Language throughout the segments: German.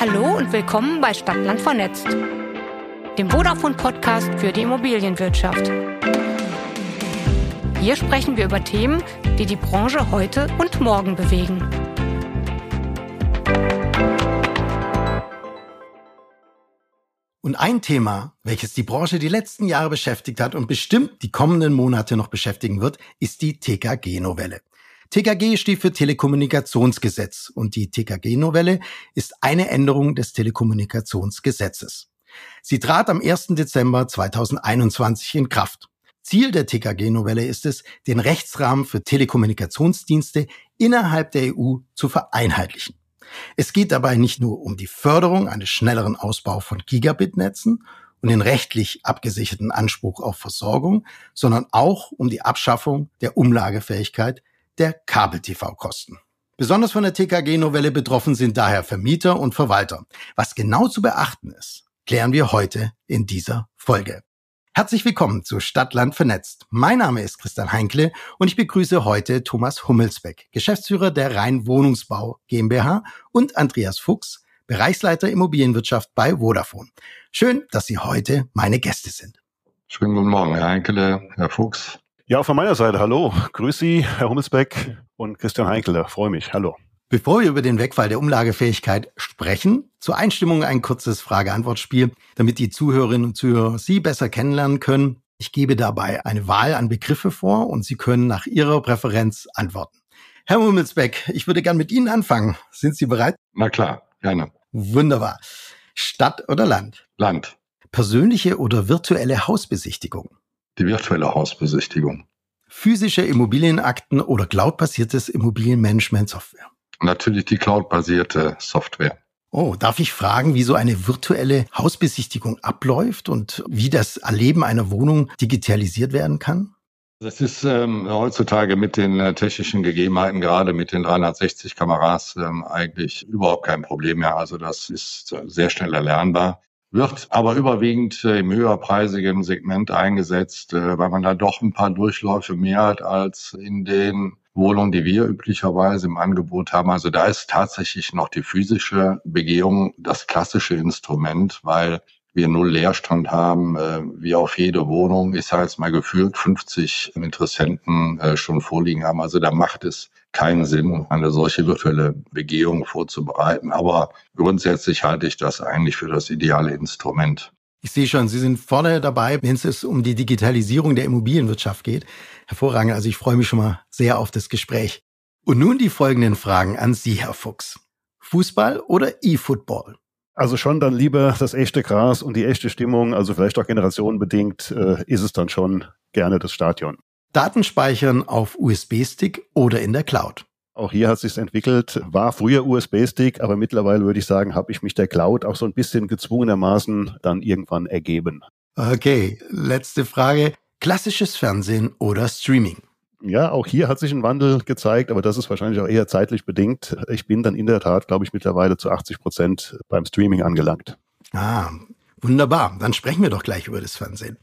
Hallo und willkommen bei Stadtland vernetzt, dem Vodafone-Podcast für die Immobilienwirtschaft. Hier sprechen wir über Themen, die die Branche heute und morgen bewegen. Und ein Thema, welches die Branche die letzten Jahre beschäftigt hat und bestimmt die kommenden Monate noch beschäftigen wird, ist die TKG-Novelle. TKG steht für Telekommunikationsgesetz und die TKG-Novelle ist eine Änderung des Telekommunikationsgesetzes. Sie trat am 1. Dezember 2021 in Kraft. Ziel der TKG-Novelle ist es, den Rechtsrahmen für Telekommunikationsdienste innerhalb der EU zu vereinheitlichen. Es geht dabei nicht nur um die Förderung eines schnelleren Ausbau von Gigabit-Netzen und den rechtlich abgesicherten Anspruch auf Versorgung, sondern auch um die Abschaffung der Umlagefähigkeit der Kabel-TV-Kosten. Besonders von der TKG-Novelle betroffen sind daher Vermieter und Verwalter. Was genau zu beachten ist, klären wir heute in dieser Folge. Herzlich willkommen zu Stadtland vernetzt. Mein Name ist Christian Heinkle und ich begrüße heute Thomas Hummelsbeck, Geschäftsführer der Rhein Wohnungsbau GmbH und Andreas Fuchs, Bereichsleiter Immobilienwirtschaft bei Vodafone. Schön, dass Sie heute meine Gäste sind. Schönen guten Morgen, Herr Heinkele, Herr Fuchs. Ja, von meiner Seite, hallo. Grüß Sie, Herr Hummelsbeck und Christian Heinkele. Freue mich. Hallo. Bevor wir über den Wegfall der Umlagefähigkeit sprechen, zur Einstimmung ein kurzes Frage-Antwort-Spiel, damit die Zuhörerinnen und Zuhörer Sie besser kennenlernen können. Ich gebe dabei eine Wahl an Begriffe vor und Sie können nach Ihrer Präferenz antworten. Herr Hummelsbeck, ich würde gern mit Ihnen anfangen. Sind Sie bereit? Na klar, gerne. Wunderbar. Stadt oder Land? Land. Persönliche oder virtuelle Hausbesichtigung? Die virtuelle Hausbesichtigung. Physische Immobilienakten oder cloudbasiertes Immobilienmanagement-Software? Natürlich die cloudbasierte Software. Oh, darf ich fragen, wie so eine virtuelle Hausbesichtigung abläuft und wie das Erleben einer Wohnung digitalisiert werden kann? Das ist ähm, heutzutage mit den äh, technischen Gegebenheiten, gerade mit den 360 Kameras, ähm, eigentlich überhaupt kein Problem mehr. Also das ist äh, sehr schnell erlernbar wird aber überwiegend äh, im höherpreisigen Segment eingesetzt, äh, weil man da doch ein paar Durchläufe mehr hat als in den Wohnungen, die wir üblicherweise im Angebot haben. Also da ist tatsächlich noch die physische Begehung das klassische Instrument, weil wir null Leerstand haben, äh, wie auf jede Wohnung, ich sage jetzt mal gefühlt 50 Interessenten schon vorliegen haben. Also da macht es keinen Sinn, eine solche virtuelle Begehung vorzubereiten. Aber grundsätzlich halte ich das eigentlich für das ideale Instrument. Ich sehe schon, Sie sind vorne dabei, wenn es um die Digitalisierung der Immobilienwirtschaft geht. Hervorragend. Also ich freue mich schon mal sehr auf das Gespräch. Und nun die folgenden Fragen an Sie, Herr Fuchs. Fußball oder E-Football? Also schon dann lieber das echte Gras und die echte Stimmung, also vielleicht auch generationenbedingt, äh, ist es dann schon gerne das Stadion. Daten speichern auf USB-Stick oder in der Cloud. Auch hier hat sich entwickelt, war früher USB-Stick, aber mittlerweile würde ich sagen, habe ich mich der Cloud auch so ein bisschen gezwungenermaßen dann irgendwann ergeben. Okay, letzte Frage. Klassisches Fernsehen oder Streaming? Ja, auch hier hat sich ein Wandel gezeigt, aber das ist wahrscheinlich auch eher zeitlich bedingt. Ich bin dann in der Tat, glaube ich, mittlerweile zu 80 Prozent beim Streaming angelangt. Ah, wunderbar. Dann sprechen wir doch gleich über das Fernsehen.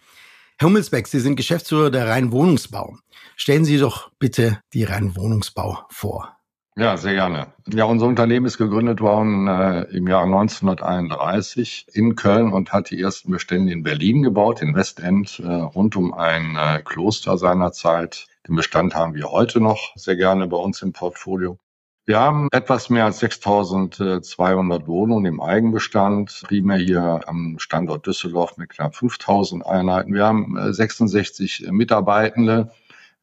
Herr Hummelsbeck, Sie sind Geschäftsführer der Rhein Wohnungsbau. Stellen Sie doch bitte die Rhein Wohnungsbau vor. Ja, sehr gerne. Ja, unser Unternehmen ist gegründet worden äh, im Jahr 1931 in Köln und hat die ersten Bestände in Berlin gebaut, in Westend, äh, rund um ein äh, Kloster seinerzeit. Den Bestand haben wir heute noch sehr gerne bei uns im Portfolio. Wir haben etwas mehr als 6.200 Wohnungen im Eigenbestand, primär hier am Standort Düsseldorf mit knapp 5.000 Einheiten. Wir haben 66 äh, Mitarbeitende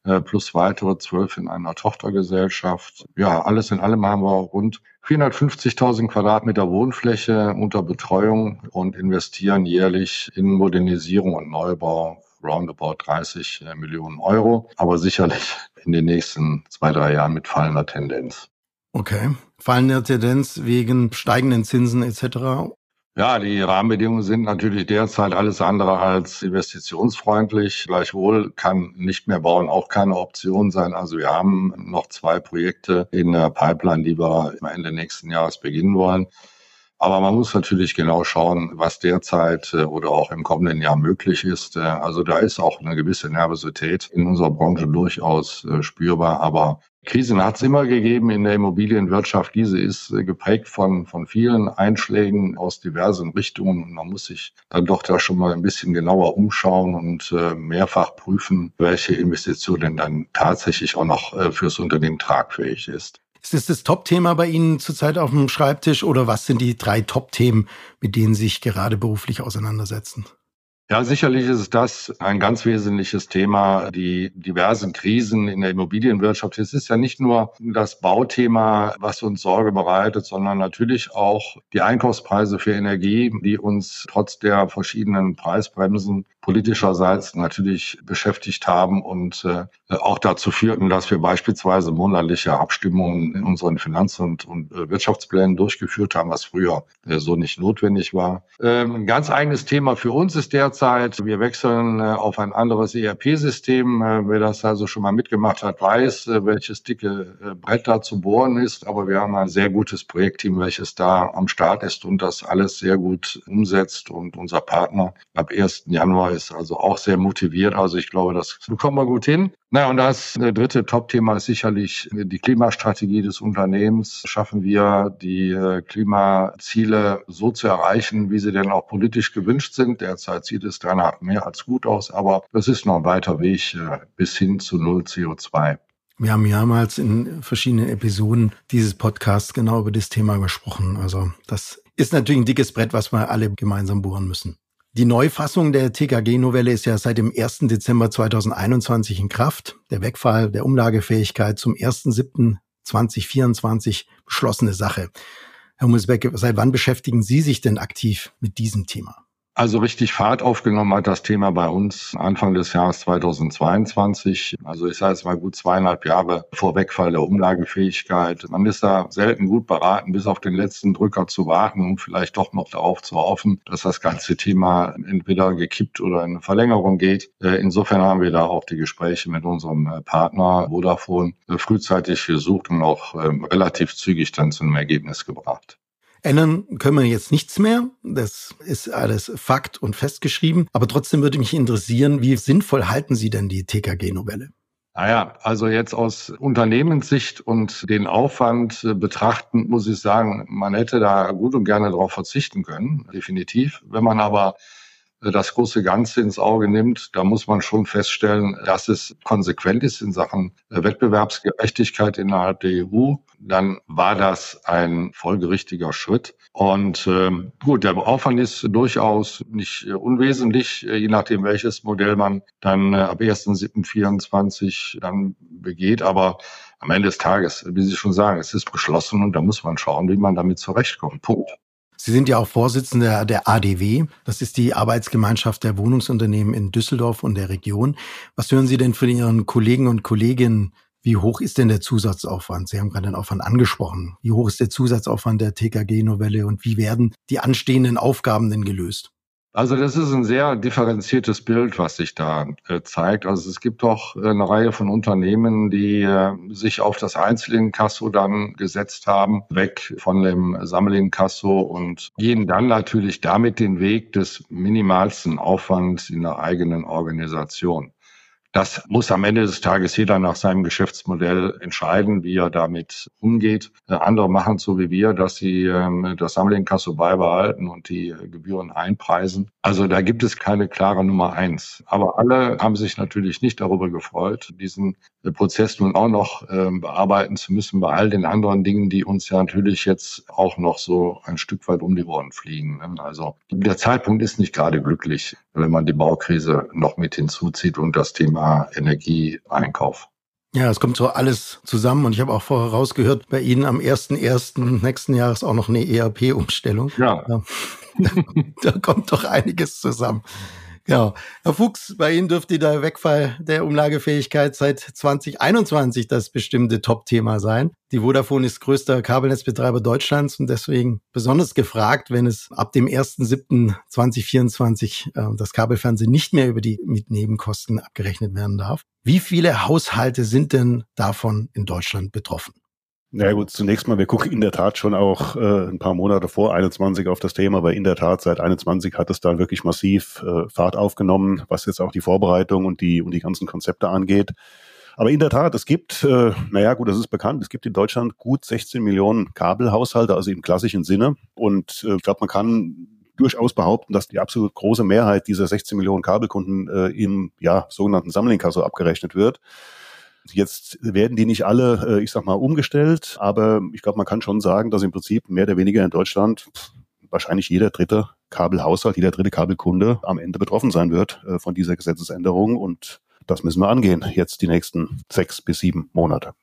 äh, plus weitere zwölf in einer Tochtergesellschaft. Ja, alles in allem haben wir rund 450.000 Quadratmeter Wohnfläche unter Betreuung und investieren jährlich in Modernisierung und Neubau roundabout 30 äh, Millionen Euro, aber sicherlich in den nächsten zwei, drei Jahren mit fallender Tendenz. Okay. Fallende Tendenz wegen steigenden Zinsen etc. Ja, die Rahmenbedingungen sind natürlich derzeit alles andere als investitionsfreundlich. Gleichwohl kann nicht mehr bauen auch keine Option sein. Also wir haben noch zwei Projekte in der Pipeline, die wir Ende nächsten Jahres beginnen wollen. Aber man muss natürlich genau schauen, was derzeit äh, oder auch im kommenden Jahr möglich ist. Äh, also da ist auch eine gewisse Nervosität in unserer Branche durchaus äh, spürbar. Aber Krisen hat es immer gegeben in der Immobilienwirtschaft. Diese ist geprägt von, von vielen Einschlägen aus diversen Richtungen. Und man muss sich dann doch da schon mal ein bisschen genauer umschauen und mehrfach prüfen, welche Investition denn dann tatsächlich auch noch fürs Unternehmen tragfähig ist. Ist das das Top-Thema bei Ihnen zurzeit auf dem Schreibtisch oder was sind die drei Top-Themen, mit denen Sie sich gerade beruflich auseinandersetzen? Ja, sicherlich ist das ein ganz wesentliches Thema, die diversen Krisen in der Immobilienwirtschaft. Es ist ja nicht nur das Bauthema, was uns Sorge bereitet, sondern natürlich auch die Einkaufspreise für Energie, die uns trotz der verschiedenen Preisbremsen politischerseits natürlich beschäftigt haben und äh, auch dazu führten, dass wir beispielsweise monatliche Abstimmungen in unseren Finanz- und, und äh, Wirtschaftsplänen durchgeführt haben, was früher äh, so nicht notwendig war. Ähm, ein ganz eigenes Thema für uns ist derzeit, wir wechseln äh, auf ein anderes ERP-System. Äh, wer das also schon mal mitgemacht hat, weiß, äh, welches dicke Brett da zu bohren ist. Aber wir haben ein sehr gutes Projektteam, welches da am Start ist und das alles sehr gut umsetzt. Und unser Partner ab 1. Januar ist also auch sehr motiviert. Also ich glaube, das bekommen wir gut hin. Na, und das äh, dritte Top-Thema ist sicherlich äh, die Klimastrategie des Unternehmens. Schaffen wir die äh, Klimaziele so zu erreichen, wie sie denn auch politisch gewünscht sind? Derzeit sieht es danach mehr als gut aus, aber das ist noch ein weiter Weg bis hin zu Null CO2. Wir haben mehrmals in verschiedenen Episoden dieses Podcasts genau über das Thema gesprochen. Also das ist natürlich ein dickes Brett, was wir alle gemeinsam bohren müssen. Die Neufassung der TKG-Novelle ist ja seit dem 1. Dezember 2021 in Kraft. Der Wegfall der Umlagefähigkeit zum 1.7.2024 beschlossene Sache. Herr Hummelsbeck, seit wann beschäftigen Sie sich denn aktiv mit diesem Thema? Also richtig Fahrt aufgenommen hat das Thema bei uns Anfang des Jahres 2022. Also ich sage jetzt mal gut zweieinhalb Jahre vor Wegfall der Umlagefähigkeit. Man ist da selten gut beraten, bis auf den letzten Drücker zu warten und vielleicht doch noch darauf zu hoffen, dass das ganze Thema entweder gekippt oder in Verlängerung geht. Äh, insofern haben wir da auch die Gespräche mit unserem äh, Partner Vodafone äh, frühzeitig gesucht und auch ähm, relativ zügig dann zu einem Ergebnis gebracht. Ändern können wir jetzt nichts mehr. Das ist alles Fakt und festgeschrieben. Aber trotzdem würde mich interessieren, wie sinnvoll halten Sie denn die TKG-Novelle? Naja, also jetzt aus Unternehmenssicht und den Aufwand äh, betrachtend muss ich sagen, man hätte da gut und gerne darauf verzichten können, definitiv. Wenn man aber das große Ganze ins Auge nimmt, da muss man schon feststellen, dass es konsequent ist in Sachen Wettbewerbsgerechtigkeit innerhalb der EU. Dann war das ein folgerichtiger Schritt. Und ähm, gut, der Aufwand ist durchaus nicht äh, unwesentlich, äh, je nachdem, welches Modell man dann äh, ab 1.7.24 dann begeht. Aber am Ende des Tages, wie Sie schon sagen, es ist beschlossen und da muss man schauen, wie man damit zurechtkommt. Punkt. Sie sind ja auch Vorsitzender der ADW. Das ist die Arbeitsgemeinschaft der Wohnungsunternehmen in Düsseldorf und der Region. Was hören Sie denn von Ihren Kollegen und Kolleginnen? Wie hoch ist denn der Zusatzaufwand? Sie haben gerade den Aufwand angesprochen. Wie hoch ist der Zusatzaufwand der TKG-Novelle und wie werden die anstehenden Aufgaben denn gelöst? Also das ist ein sehr differenziertes Bild, was sich da äh, zeigt. Also es gibt doch äh, eine Reihe von Unternehmen, die äh, sich auf das Einzelinkasso dann gesetzt haben, weg von dem Sammelinkasso und gehen dann natürlich damit den Weg des minimalsten Aufwands in der eigenen Organisation. Das muss am Ende des Tages jeder nach seinem Geschäftsmodell entscheiden, wie er damit umgeht. Äh, andere machen so wie wir, dass sie ähm, das Sammelinkasso beibehalten und die äh, Gebühren einpreisen. Also da gibt es keine klare Nummer eins. Aber alle haben sich natürlich nicht darüber gefreut, diesen Prozess nun auch noch ähm, bearbeiten zu müssen bei all den anderen Dingen, die uns ja natürlich jetzt auch noch so ein Stück weit um die Ohren fliegen. Ne? Also der Zeitpunkt ist nicht gerade glücklich, wenn man die Baukrise noch mit hinzuzieht und das Thema Energieeinkauf. Ja, es kommt so alles zusammen und ich habe auch vorher rausgehört, bei Ihnen am 1.1. nächsten Jahres auch noch eine ERP-Umstellung. Ja. da kommt doch einiges zusammen. Ja, Herr Fuchs, bei Ihnen dürfte der Wegfall der Umlagefähigkeit seit 2021 das bestimmte Top-Thema sein. Die Vodafone ist größter Kabelnetzbetreiber Deutschlands und deswegen besonders gefragt, wenn es ab dem 1.7.2024 äh, das Kabelfernsehen nicht mehr über die Mitnebenkosten abgerechnet werden darf. Wie viele Haushalte sind denn davon in Deutschland betroffen? Na ja, gut, zunächst mal, wir gucken in der Tat schon auch äh, ein paar Monate vor 21 auf das Thema, weil in der Tat seit 21 hat es dann wirklich massiv äh, Fahrt aufgenommen, was jetzt auch die Vorbereitung und die und die ganzen Konzepte angeht. Aber in der Tat, es gibt, äh, naja gut, das ist bekannt, es gibt in Deutschland gut 16 Millionen Kabelhaushalte, also im klassischen Sinne. Und äh, ich glaube, man kann durchaus behaupten, dass die absolut große Mehrheit dieser 16 Millionen Kabelkunden äh, im ja, sogenannten Sammlingkasso abgerechnet wird. Jetzt werden die nicht alle, äh, ich sag mal, umgestellt, aber ich glaube, man kann schon sagen, dass im Prinzip mehr oder weniger in Deutschland wahrscheinlich jeder dritte Kabelhaushalt, jeder dritte Kabelkunde am Ende betroffen sein wird äh, von dieser Gesetzesänderung. Und das müssen wir angehen, jetzt die nächsten sechs bis sieben Monate.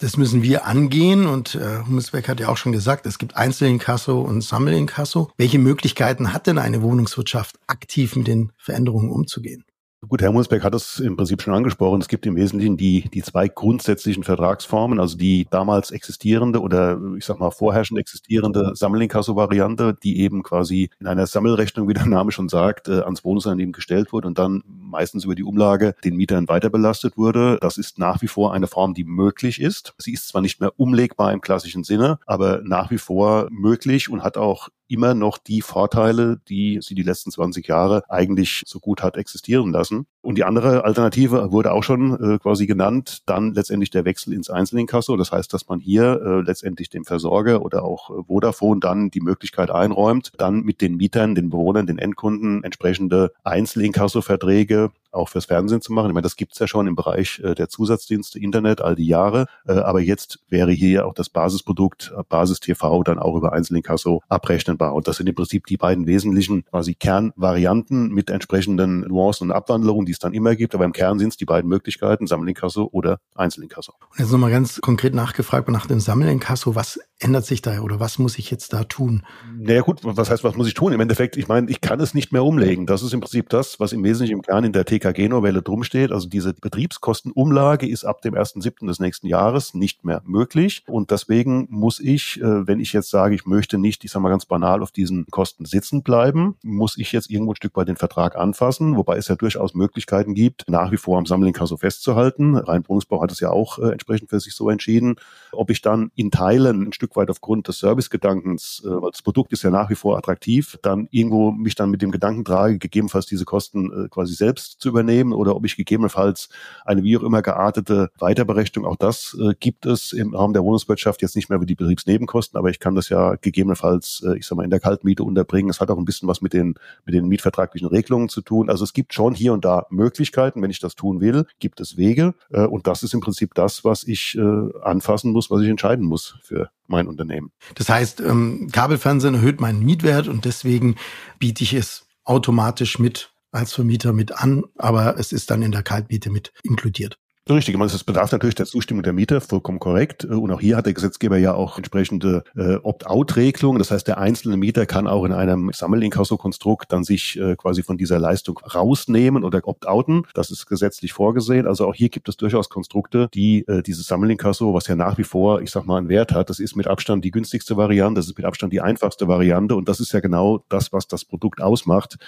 Das müssen wir angehen und äh, Hummelsbeck hat ja auch schon gesagt, es gibt Einzelinkasso und Sammelinkasso. Welche Möglichkeiten hat denn eine Wohnungswirtschaft aktiv mit den Veränderungen umzugehen? Gut, Herr Musbeck hat es im Prinzip schon angesprochen. Es gibt im Wesentlichen die, die zwei grundsätzlichen Vertragsformen, also die damals existierende oder ich sag mal vorherrschend existierende Sammelinkasso-Variante, die eben quasi in einer Sammelrechnung, wie der Name schon sagt, äh, ans Wohnungsunternehmen gestellt wurde und dann meistens über die Umlage den Mietern weiter belastet wurde. Das ist nach wie vor eine Form, die möglich ist. Sie ist zwar nicht mehr umlegbar im klassischen Sinne, aber nach wie vor möglich und hat auch immer noch die Vorteile, die sie die letzten 20 Jahre eigentlich so gut hat existieren lassen. Und die andere Alternative wurde auch schon äh, quasi genannt, dann letztendlich der Wechsel ins Einzelinkasso. Das heißt, dass man hier äh, letztendlich dem Versorger oder auch äh, Vodafone dann die Möglichkeit einräumt, dann mit den Mietern, den Bewohnern, den Endkunden entsprechende Einzelinkasso-Verträge auch fürs Fernsehen zu machen. Ich meine, das gibt's ja schon im Bereich äh, der Zusatzdienste Internet all die Jahre. Äh, aber jetzt wäre hier auch das Basisprodukt äh, Basis TV dann auch über Einzelinkasso abrechnenbar. Und das sind im Prinzip die beiden wesentlichen quasi Kernvarianten mit entsprechenden Nuancen und Abwandlungen, die es dann immer gibt. Aber im Kern sind es die beiden Möglichkeiten, Sammelinkasso oder Einzelinkasso. Und jetzt nochmal ganz konkret nachgefragt nach dem Sammelinkasso. Was ändert sich da oder was muss ich jetzt da tun? Naja gut, was heißt, was muss ich tun? Im Endeffekt, ich meine, ich kann es nicht mehr umlegen. Das ist im Prinzip das, was im Wesentlichen im Kern in der TKG-Novelle drumsteht. Also diese Betriebskostenumlage ist ab dem 1.7. des nächsten Jahres nicht mehr möglich. Und deswegen muss ich, äh, wenn ich jetzt sage, ich möchte nicht, ich sage mal ganz banal, auf diesen Kosten sitzen bleiben, muss ich jetzt irgendwo ein Stück weit den Vertrag anfassen, wobei es ja durchaus Möglichkeiten gibt, nach wie vor am Sammelinkasso festzuhalten. Rhein-Wohnungsbau hat es ja auch äh, entsprechend für sich so entschieden. Ob ich dann in Teilen ein Stück weit aufgrund des Servicegedankens, äh, weil das Produkt ist ja nach wie vor attraktiv, dann irgendwo mich dann mit dem Gedanken trage, gegebenenfalls diese Kosten quasi selbst zu übernehmen oder ob ich gegebenenfalls eine wie auch immer geartete Weiterberechnung, auch das äh, gibt es im Rahmen der Wohnungswirtschaft jetzt nicht mehr über die Betriebsnebenkosten, aber ich kann das ja gegebenenfalls, äh, ich sag mal, in der Kaltmiete unterbringen. Es hat auch ein bisschen was mit den, mit den mietvertraglichen Regelungen zu tun. Also es gibt schon hier und da Möglichkeiten, wenn ich das tun will, gibt es Wege. Äh, und das ist im Prinzip das, was ich äh, anfassen muss, was ich entscheiden muss für mein Unternehmen. Das heißt, ähm, Kabelfernsehen erhöht meinen Mietwert und deswegen biete ich es automatisch mit als Vermieter mit an, aber es ist dann in der Kaltmiete mit inkludiert. Richtig, ich meine, es bedarf natürlich der Zustimmung der Mieter, vollkommen korrekt. Und auch hier hat der Gesetzgeber ja auch entsprechende äh, Opt-out-Regelungen. Das heißt, der einzelne Mieter kann auch in einem Sammelinkasso-Konstrukt dann sich äh, quasi von dieser Leistung rausnehmen oder opt-outen. Das ist gesetzlich vorgesehen. Also auch hier gibt es durchaus Konstrukte, die äh, dieses Sammelinkasso, was ja nach wie vor, ich sag mal, einen Wert hat, das ist mit Abstand die günstigste Variante, das ist mit Abstand die einfachste Variante. Und das ist ja genau das, was das Produkt ausmacht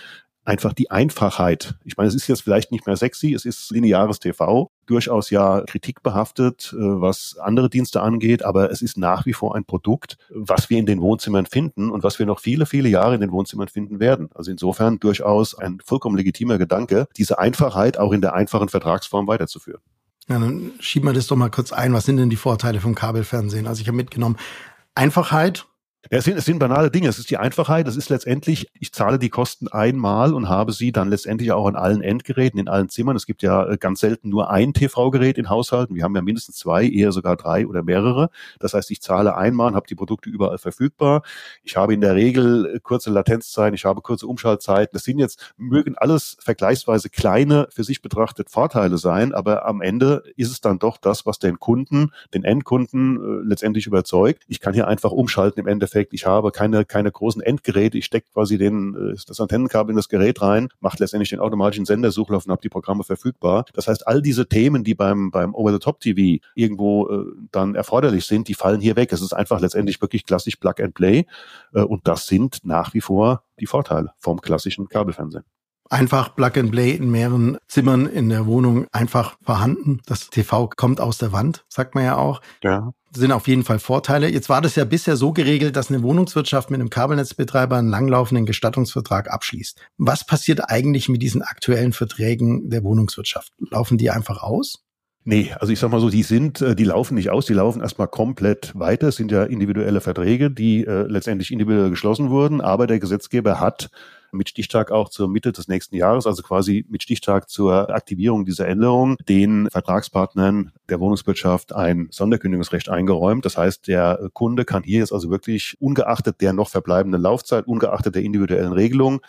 einfach die Einfachheit. Ich meine, es ist jetzt vielleicht nicht mehr sexy, es ist lineares TV, durchaus ja kritikbehaftet, äh, was andere Dienste angeht, aber es ist nach wie vor ein Produkt, was wir in den Wohnzimmern finden und was wir noch viele, viele Jahre in den Wohnzimmern finden werden. Also insofern durchaus ein vollkommen legitimer Gedanke, diese Einfachheit auch in der einfachen Vertragsform weiterzuführen. Ja, dann schieben wir das doch mal kurz ein. Was sind denn die Vorteile vom Kabelfernsehen? Also ich habe mitgenommen, Einfachheit, es, sind, es sind banale Dinge. Es ist die Einfachheit. Es ist letztendlich, ich zahle die Kosten einmal und habe sie dann letztendlich auch an allen Endgeräten, in allen Zimmern. Es gibt ja äh, ganz selten nur ein TV-Gerät in Haushalten. Wir haben ja mindestens zwei, eher sogar drei oder mehrere. Das heißt, ich zahle einmal und habe die Produkte überall verfügbar. Ich habe in der Regel äh, kurze Latenzzeiten, ich habe kurze Umschaltzeiten. Das sind jetzt, mögen alles vergleichsweise kleine, für sich betrachtet Vorteile sein, aber am Ende ist es dann doch das, was den Kunden, den Endkunden äh, letztendlich überzeugt. Ich kann hier einfach umschalten im Endeffekt Endeffekt, ich habe keine, keine großen Endgeräte, ich stecke quasi den, äh, das Antennenkabel in das Gerät rein, macht letztendlich den automatischen Sendersuchlauf und habe die Programme verfügbar. Das heißt, all diese Themen, die beim, beim Over-the-Top-TV irgendwo äh, dann erforderlich sind, die fallen hier weg. Es ist einfach letztendlich wirklich klassisch Plug and Play äh, und das sind nach wie vor die Vorteile vom klassischen Kabelfernsehen. Einfach Plug and Play in mehreren Zimmern in der Wohnung einfach vorhanden. Das TV kommt aus der Wand, sagt man ja auch. Ja. Sind auf jeden Fall Vorteile. Jetzt war das ja bisher so geregelt, dass eine Wohnungswirtschaft mit einem Kabelnetzbetreiber einen langlaufenden Gestattungsvertrag abschließt. Was passiert eigentlich mit diesen aktuellen Verträgen der Wohnungswirtschaft? Laufen die einfach aus? Nee, also ich sag mal so, die sind, äh, die laufen nicht aus, die laufen erstmal komplett weiter. Es sind ja individuelle Verträge, die äh, letztendlich individuell geschlossen wurden, aber der Gesetzgeber hat mit Stichtag auch zur Mitte des nächsten Jahres, also quasi mit Stichtag zur Aktivierung dieser Änderung, den Vertragspartnern der Wohnungswirtschaft ein Sonderkündigungsrecht eingeräumt. Das heißt, der Kunde kann hier jetzt also wirklich ungeachtet der noch verbleibenden Laufzeit, ungeachtet der individuellen Regelung,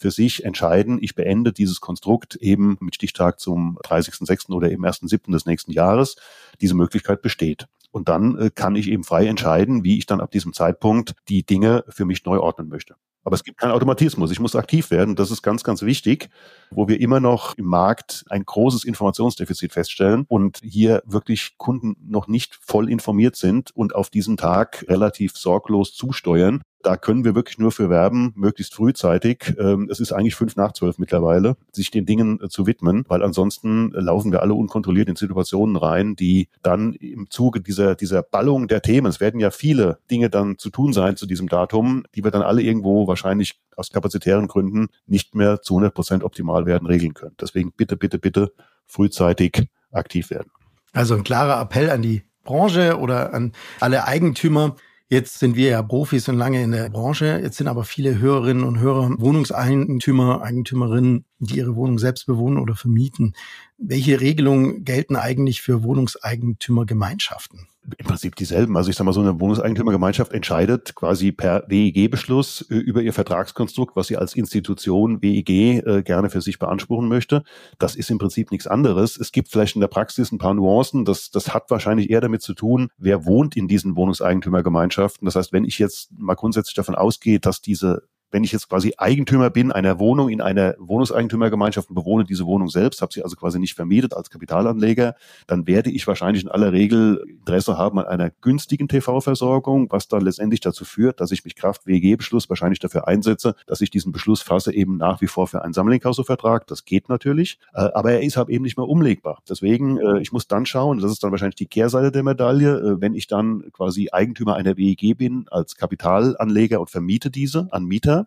für sich entscheiden, ich beende dieses Konstrukt eben mit Stichtag zum 30.06. oder im 1.07. des nächsten Jahres. Diese Möglichkeit besteht. Und dann äh, kann ich eben frei entscheiden, wie ich dann ab diesem Zeitpunkt die Dinge für mich neu ordnen möchte. Aber es gibt keinen Automatismus. Ich muss aktiv werden. Das ist ganz, ganz wichtig, wo wir immer noch im Markt ein großes Informationsdefizit feststellen und hier wirklich Kunden noch nicht voll informiert sind und auf diesen Tag relativ sorglos zusteuern da können wir wirklich nur für werben, möglichst frühzeitig. Ähm, es ist eigentlich fünf nach zwölf mittlerweile, sich den Dingen äh, zu widmen, weil ansonsten laufen wir alle unkontrolliert in Situationen rein, die dann im Zuge dieser, dieser Ballung der Themen, es werden ja viele Dinge dann zu tun sein zu diesem Datum, die wir dann alle irgendwo wahrscheinlich aus kapazitären Gründen nicht mehr zu 100 Prozent optimal werden regeln können. Deswegen bitte, bitte, bitte frühzeitig aktiv werden. Also ein klarer Appell an die Branche oder an alle Eigentümer, Jetzt sind wir ja Profis und lange in der Branche. Jetzt sind aber viele Hörerinnen und Hörer Wohnungseigentümer, Eigentümerinnen, die ihre Wohnung selbst bewohnen oder vermieten. Welche Regelungen gelten eigentlich für Wohnungseigentümergemeinschaften? Im Prinzip dieselben. Also ich sage mal, so eine Wohnungseigentümergemeinschaft entscheidet quasi per WEG-Beschluss äh, über ihr Vertragskonstrukt, was sie als Institution WEG äh, gerne für sich beanspruchen möchte. Das ist im Prinzip nichts anderes. Es gibt vielleicht in der Praxis ein paar Nuancen. Das, das hat wahrscheinlich eher damit zu tun, wer wohnt in diesen Wohnungseigentümergemeinschaften. Das heißt, wenn ich jetzt mal grundsätzlich davon ausgehe, dass diese wenn ich jetzt quasi Eigentümer bin einer Wohnung in einer Wohnungseigentümergemeinschaft und bewohne diese Wohnung selbst, habe sie also quasi nicht vermietet als Kapitalanleger, dann werde ich wahrscheinlich in aller Regel Interesse haben an einer günstigen TV-Versorgung, was dann letztendlich dazu führt, dass ich mich Kraft WG-Beschluss wahrscheinlich dafür einsetze, dass ich diesen Beschluss fasse eben nach wie vor für einen Sammlinghauservertrag. Das geht natürlich, äh, aber er ist halt eben nicht mehr umlegbar. Deswegen, äh, ich muss dann schauen, das ist dann wahrscheinlich die Kehrseite der Medaille, äh, wenn ich dann quasi Eigentümer einer WEG bin als Kapitalanleger und vermiete diese an Mieter,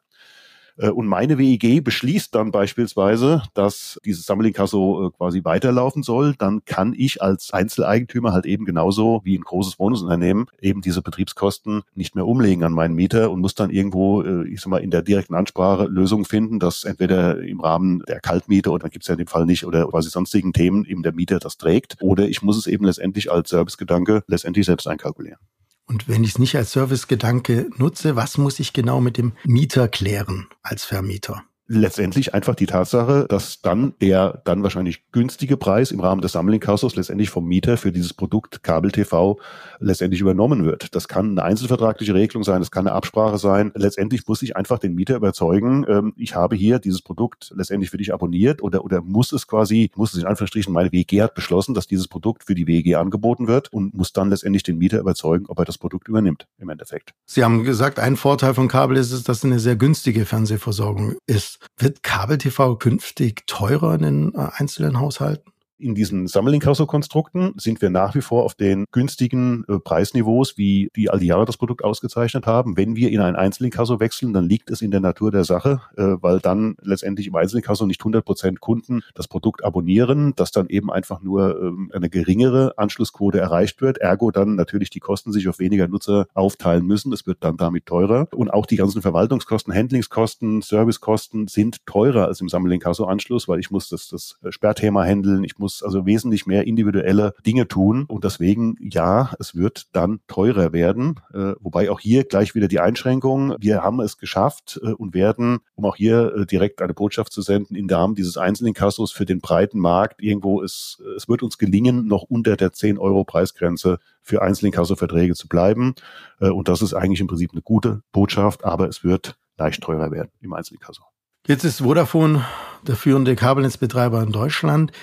äh, und meine WEG beschließt dann beispielsweise, dass dieses Sammelinkasso äh, quasi weiterlaufen soll, dann kann ich als Einzeleigentümer halt eben genauso wie ein großes Wohnungsunternehmen eben diese Betriebskosten nicht mehr umlegen an meinen Mieter und muss dann irgendwo, äh, ich sag mal, in der direkten Ansprache Lösungen finden, dass entweder im Rahmen der Kaltmiete oder gibt es ja in dem Fall nicht oder quasi sonstigen Themen eben der Mieter das trägt oder ich muss es eben letztendlich als Servicegedanke letztendlich selbst einkalkulieren. Und wenn ich es nicht als Servicegedanke nutze, was muss ich genau mit dem Mieter klären als Vermieter? Letztendlich einfach die Tatsache, dass dann der dann wahrscheinlich günstige Preis im Rahmen des Sammelinkasos letztendlich vom Mieter für dieses Produkt Kabel TV letztendlich übernommen wird. Das kann eine einzelvertragliche Regelung sein, das kann eine Absprache sein. Letztendlich muss ich einfach den Mieter überzeugen, ähm, ich habe hier dieses Produkt letztendlich für dich abonniert oder, oder muss es quasi, muss es in Anführungsstrichen, meine WG hat beschlossen, dass dieses Produkt für die WG angeboten wird und muss dann letztendlich den Mieter überzeugen, ob er das Produkt übernimmt im Endeffekt. Sie haben gesagt, ein Vorteil von Kabel ist es, dass es eine sehr günstige Fernsehversorgung ist. Wird Kabel-TV künftig teurer in den äh, einzelnen Haushalten? In diesen Sammelinkasso-Konstrukten sind wir nach wie vor auf den günstigen äh, Preisniveaus, wie die all die Jahre das Produkt ausgezeichnet haben. Wenn wir in ein Einzelinkasso wechseln, dann liegt es in der Natur der Sache, äh, weil dann letztendlich im Einzelinkasso nicht 100 Prozent Kunden das Produkt abonnieren, dass dann eben einfach nur ähm, eine geringere Anschlussquote erreicht wird. Ergo dann natürlich die Kosten sich auf weniger Nutzer aufteilen müssen. Es wird dann damit teurer. Und auch die ganzen Verwaltungskosten, Handlingskosten, Servicekosten sind teurer als im Sammelinkasso-Anschluss, weil ich muss das, das Sperrthema handeln, ich muss muss also wesentlich mehr individuelle Dinge tun. Und deswegen, ja, es wird dann teurer werden. Äh, wobei auch hier gleich wieder die Einschränkung. Wir haben es geschafft äh, und werden, um auch hier äh, direkt eine Botschaft zu senden, im Rahmen dieses Einzelinkassos für den breiten Markt irgendwo ist, es wird uns gelingen, noch unter der 10 Euro Preisgrenze für Einzelinkasso-Verträge zu bleiben. Äh, und das ist eigentlich im Prinzip eine gute Botschaft, aber es wird leicht teurer werden im Einzelinkasso. Jetzt ist Vodafone der führende Kabelnetzbetreiber in Deutschland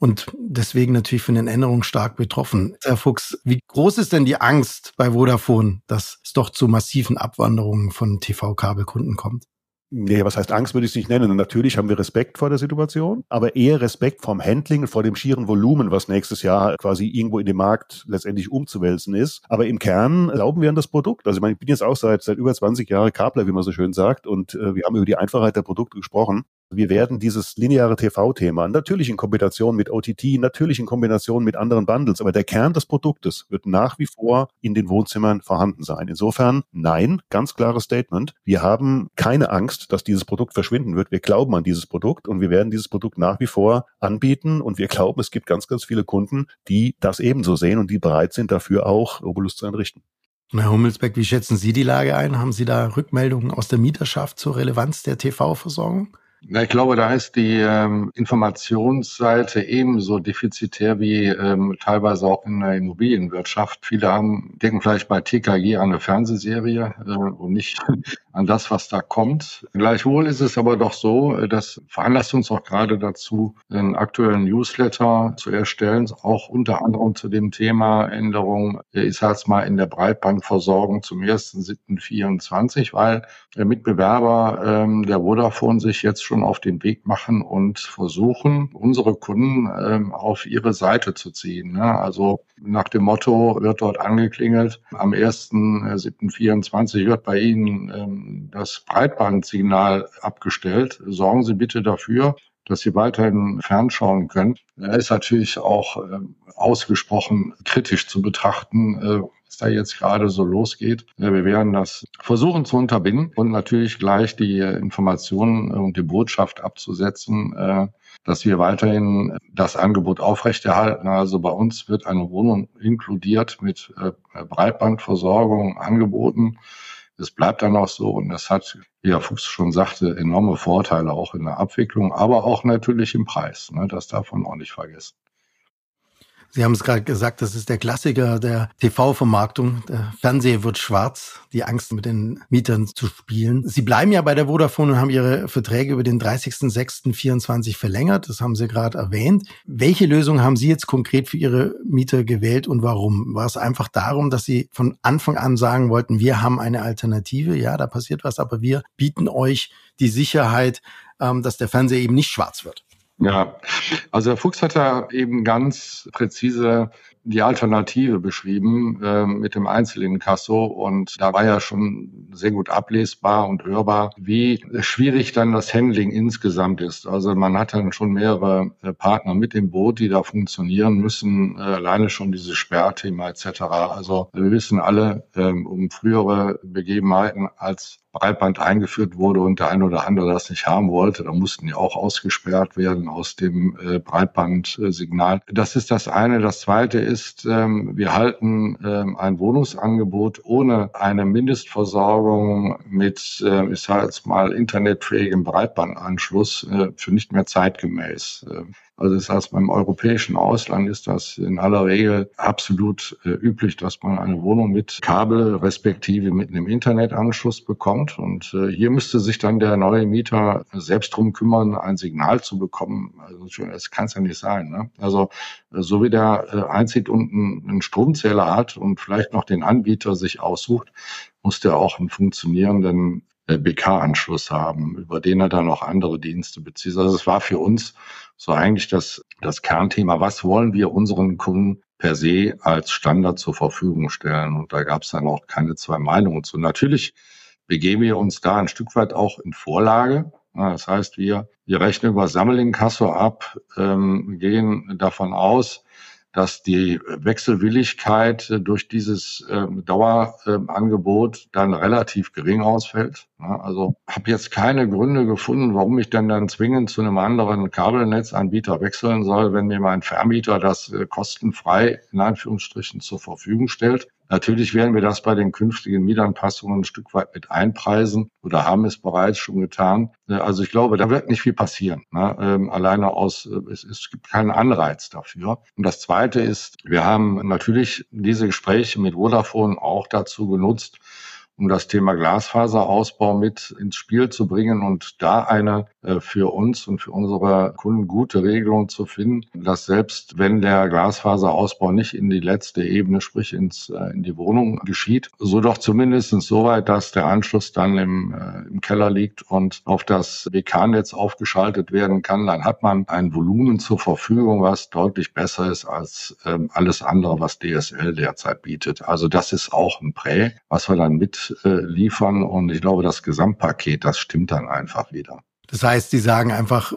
und deswegen natürlich von den Änderungen stark betroffen. Herr Fuchs, wie groß ist denn die Angst bei Vodafone, dass es doch zu massiven Abwanderungen von TV-Kabelkunden kommt? Nee, was heißt Angst würde ich es nicht nennen. Und natürlich haben wir Respekt vor der Situation, aber eher Respekt vom Handling, vor dem schieren Volumen, was nächstes Jahr quasi irgendwo in dem Markt letztendlich umzuwälzen ist. Aber im Kern glauben wir an das Produkt. Also ich meine, ich bin jetzt auch seit, seit über 20 Jahren Kabler, wie man so schön sagt, und äh, wir haben über die Einfachheit der Produkte gesprochen. Wir werden dieses lineare TV-Thema natürlich in Kombination mit OTT, natürlich in Kombination mit anderen Bundles, aber der Kern des Produktes wird nach wie vor in den Wohnzimmern vorhanden sein. Insofern nein, ganz klares Statement. Wir haben keine Angst, dass dieses Produkt verschwinden wird. Wir glauben an dieses Produkt und wir werden dieses Produkt nach wie vor anbieten und wir glauben, es gibt ganz, ganz viele Kunden, die das ebenso sehen und die bereit sind, dafür auch Obolus zu entrichten. Herr Hummelsbeck, wie schätzen Sie die Lage ein? Haben Sie da Rückmeldungen aus der Mieterschaft zur Relevanz der TV-Versorgung? Na, ich glaube, da ist die ähm, Informationsseite ebenso defizitär wie ähm, teilweise auch in der Immobilienwirtschaft. Viele haben, denken vielleicht bei TKG an eine Fernsehserie äh, und nicht an das, was da kommt. Gleichwohl ist es aber doch so, äh, das veranlasst uns auch gerade dazu, einen aktuellen Newsletter zu erstellen, auch unter anderem zu dem Thema Änderung, äh, ich sage es mal, in der Breitbandversorgung zum 1.7.24, weil der Mitbewerber ähm, der Vodafone sich jetzt schon auf den Weg machen und versuchen, unsere Kunden ähm, auf ihre Seite zu ziehen. Ne? Also nach dem Motto wird dort angeklingelt, am 1.7.24 wird bei Ihnen ähm, das Breitbandsignal abgestellt. Sorgen Sie bitte dafür, dass Sie weiterhin fernschauen können. Er ist natürlich auch äh, ausgesprochen kritisch zu betrachten, äh, was da jetzt gerade so losgeht. Wir werden das versuchen zu unterbinden und natürlich gleich die Informationen und die Botschaft abzusetzen, äh, dass wir weiterhin das Angebot aufrechterhalten. Also bei uns wird eine Wohnung inkludiert mit äh, Breitbandversorgung angeboten. Es bleibt dann auch so und das hat, wie Herr Fuchs schon sagte, enorme Vorteile auch in der Abwicklung, aber auch natürlich im Preis. Ne? Das darf man auch nicht vergessen. Sie haben es gerade gesagt, das ist der Klassiker der TV-Vermarktung. Der Fernseher wird schwarz, die Angst mit den Mietern zu spielen. Sie bleiben ja bei der Vodafone und haben Ihre Verträge über den 30.06.24 verlängert. Das haben Sie gerade erwähnt. Welche Lösung haben Sie jetzt konkret für Ihre Mieter gewählt und warum? War es einfach darum, dass Sie von Anfang an sagen wollten, wir haben eine Alternative? Ja, da passiert was, aber wir bieten euch die Sicherheit, ähm, dass der Fernseher eben nicht schwarz wird. Ja, also Herr Fuchs hat ja eben ganz präzise die Alternative beschrieben äh, mit dem Einzelinkasso und da war ja schon sehr gut ablesbar und hörbar, wie schwierig dann das Handling insgesamt ist. Also man hat dann schon mehrere äh, Partner mit im Boot, die da funktionieren müssen, äh, alleine schon dieses Sperrthema etc. Also wir wissen alle äh, um frühere Begebenheiten, als Breitband eingeführt wurde und der eine oder andere das nicht haben wollte, da mussten die auch ausgesperrt werden aus dem äh, Breitbandsignal. Das ist das eine. Das zweite ist, ähm, wir halten ähm, ein Wohnungsangebot ohne eine Mindestversorgung mit, äh, ich sage jetzt mal, internetfähigem Breitbandanschluss äh, für nicht mehr zeitgemäß. Also das heißt, beim europäischen Ausland ist das in aller Regel absolut äh, üblich, dass man eine Wohnung mit Kabel respektive mit einem Internetanschluss bekommt. Und äh, hier müsste sich dann der neue Mieter selbst drum kümmern, ein Signal zu bekommen. Also das kann es ja nicht sein. Ne? Also äh, so wie der äh, einzieht und einen Stromzähler hat und vielleicht noch den Anbieter sich aussucht, muss der auch einen funktionierenden BK-Anschluss haben, über den er dann auch andere Dienste bezieht. Also es war für uns so eigentlich das, das Kernthema, was wollen wir unseren Kunden per se als Standard zur Verfügung stellen? Und da gab es dann auch keine zwei Meinungen zu. Natürlich begeben wir uns da ein Stück weit auch in Vorlage. Das heißt, wir, wir rechnen über Sammelinkasso ab, ähm, gehen davon aus, dass die Wechselwilligkeit äh, durch dieses äh, Dauerangebot dann relativ gering ausfällt. Also habe jetzt keine Gründe gefunden, warum ich denn dann zwingend zu einem anderen Kabelnetzanbieter wechseln soll, wenn mir mein Vermieter das äh, kostenfrei in Anführungsstrichen zur Verfügung stellt. Natürlich werden wir das bei den künftigen Mietanpassungen ein Stück weit mit einpreisen oder haben es bereits schon getan. Äh, also ich glaube, da wird nicht viel passieren. Ne? Ähm, alleine aus, äh, es, es gibt keinen Anreiz dafür. Und das Zweite ist, wir haben natürlich diese Gespräche mit Vodafone auch dazu genutzt, um das Thema Glasfaserausbau mit ins Spiel zu bringen und da eine für uns und für unsere Kunden gute Regelungen zu finden, dass selbst wenn der Glasfaserausbau nicht in die letzte Ebene, sprich ins, äh, in die Wohnung geschieht, so doch zumindest so weit, dass der Anschluss dann im, äh, im Keller liegt und auf das WK-Netz aufgeschaltet werden kann, dann hat man ein Volumen zur Verfügung, was deutlich besser ist als ähm, alles andere, was DSL derzeit bietet. Also das ist auch ein Prä, was wir dann mitliefern und ich glaube, das Gesamtpaket, das stimmt dann einfach wieder. Das heißt, Sie sagen einfach,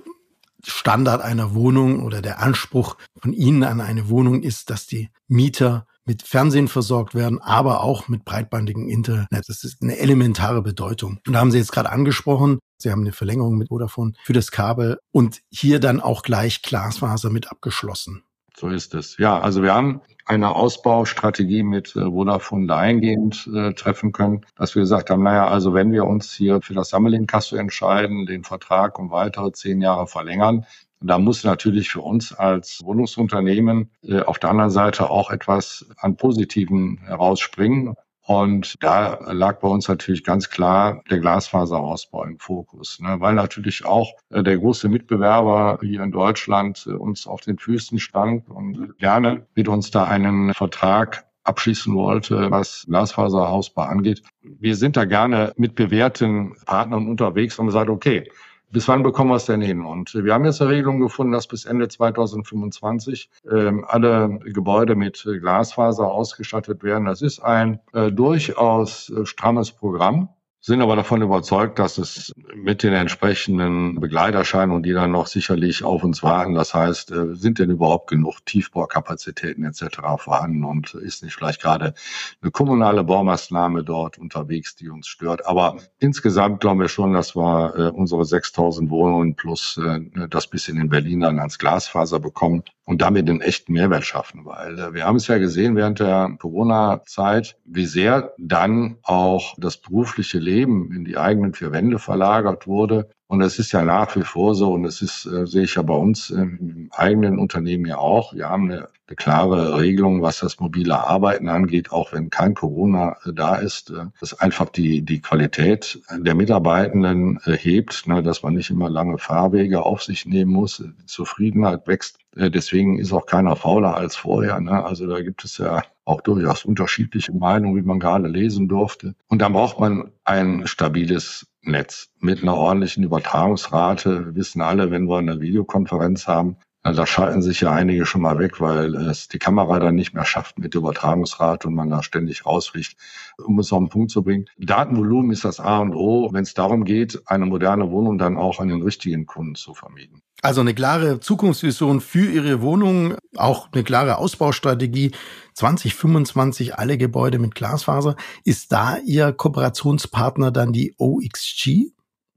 Standard einer Wohnung oder der Anspruch von Ihnen an eine Wohnung ist, dass die Mieter mit Fernsehen versorgt werden, aber auch mit breitbandigem Internet. Das ist eine elementare Bedeutung. Und da haben Sie jetzt gerade angesprochen, Sie haben eine Verlängerung mit Vodafone für das Kabel und hier dann auch gleich Glasfaser mit abgeschlossen. So ist es. Ja, also wir haben eine Ausbaustrategie mit äh, Vodafone dahingehend äh, treffen können, dass wir gesagt haben, naja, also wenn wir uns hier für das Sammelinkasso entscheiden, den Vertrag um weitere zehn Jahre verlängern, da muss natürlich für uns als Wohnungsunternehmen äh, auf der anderen Seite auch etwas an Positiven herausspringen. Und da lag bei uns natürlich ganz klar der Glasfaserausbau im Fokus, ne? weil natürlich auch äh, der große Mitbewerber hier in Deutschland äh, uns auf den Füßen stand und gerne mit uns da einen Vertrag abschließen wollte, was Glasfaserausbau angeht. Wir sind da gerne mit bewährten Partnern unterwegs und gesagt, okay, bis wann bekommen wir es denn hin? Und wir haben jetzt eine Regelung gefunden, dass bis Ende 2025 ähm, alle Gebäude mit Glasfaser ausgestattet werden. Das ist ein äh, durchaus äh, strammes Programm sind aber davon überzeugt, dass es mit den entsprechenden Begleiterscheinungen, die dann noch sicherlich auf uns warten, das heißt, äh, sind denn überhaupt genug Tiefbaukapazitäten etc. vorhanden und ist nicht vielleicht gerade eine kommunale Baumaßnahme dort unterwegs, die uns stört. Aber insgesamt glauben wir schon, dass wir äh, unsere 6000 Wohnungen plus äh, das bisschen in Berlin dann als Glasfaser bekommen und damit den echten Mehrwert schaffen, weil äh, wir haben es ja gesehen während der Corona-Zeit, wie sehr dann auch das berufliche Leben in die eigenen vier Wände verlagert wurde und es ist ja nach wie vor so, und das ist, äh, sehe ich ja bei uns im eigenen Unternehmen ja auch. Wir haben eine, eine klare Regelung, was das mobile Arbeiten angeht, auch wenn kein Corona äh, da ist, äh, dass einfach die, die Qualität der Mitarbeitenden äh, hebt, ne, dass man nicht immer lange Fahrwege auf sich nehmen muss. Die Zufriedenheit wächst. Äh, deswegen ist auch keiner fauler als vorher. Ne? Also da gibt es ja auch durchaus unterschiedliche Meinungen, wie man gerade lesen durfte. Und dann braucht man ein stabiles Netz mit einer ordentlichen Übertragungsrate. Wir wissen alle, wenn wir eine Videokonferenz haben, da schalten sich ja einige schon mal weg, weil es die Kamera dann nicht mehr schafft mit Übertragungsrate und man da ständig rausfliegt, um es auf den Punkt zu bringen. Datenvolumen ist das A und O, wenn es darum geht, eine moderne Wohnung dann auch an den richtigen Kunden zu vermieten. Also eine klare Zukunftsvision für Ihre Wohnung, auch eine klare Ausbaustrategie. 2025 alle Gebäude mit Glasfaser. Ist da Ihr Kooperationspartner dann die OXG?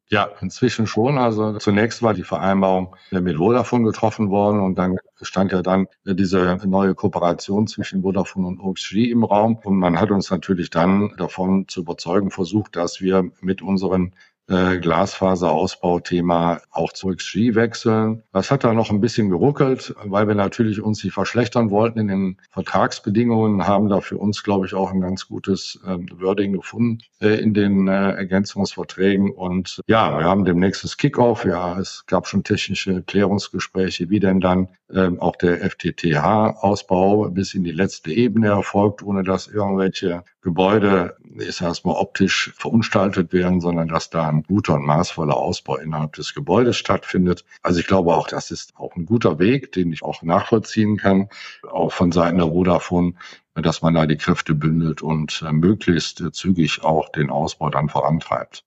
Ja, inzwischen schon. Also zunächst war die Vereinbarung mit Vodafone getroffen worden und dann stand ja dann diese neue Kooperation zwischen Vodafone und OXG im Raum. Und man hat uns natürlich dann davon zu überzeugen versucht, dass wir mit unseren äh, Glasfaserausbauthema auch zu XG wechseln. Das hat da noch ein bisschen geruckelt, weil wir natürlich uns nicht verschlechtern wollten in den Vertragsbedingungen, haben da für uns, glaube ich, auch ein ganz gutes äh, Wording gefunden äh, in den äh, Ergänzungsverträgen. Und ja, wir haben demnächst das Kickoff. Ja, es gab schon technische Klärungsgespräche, wie denn dann ähm, auch der FTTH-Ausbau bis in die letzte Ebene erfolgt, ohne dass irgendwelche Gebäude, ich sage mal, optisch verunstaltet werden, sondern dass da ein guter und maßvoller Ausbau innerhalb des Gebäudes stattfindet. Also ich glaube auch, das ist auch ein guter Weg, den ich auch nachvollziehen kann, auch von Seiten der Vodafone, dass man da die Kräfte bündelt und äh, möglichst zügig auch den Ausbau dann vorantreibt.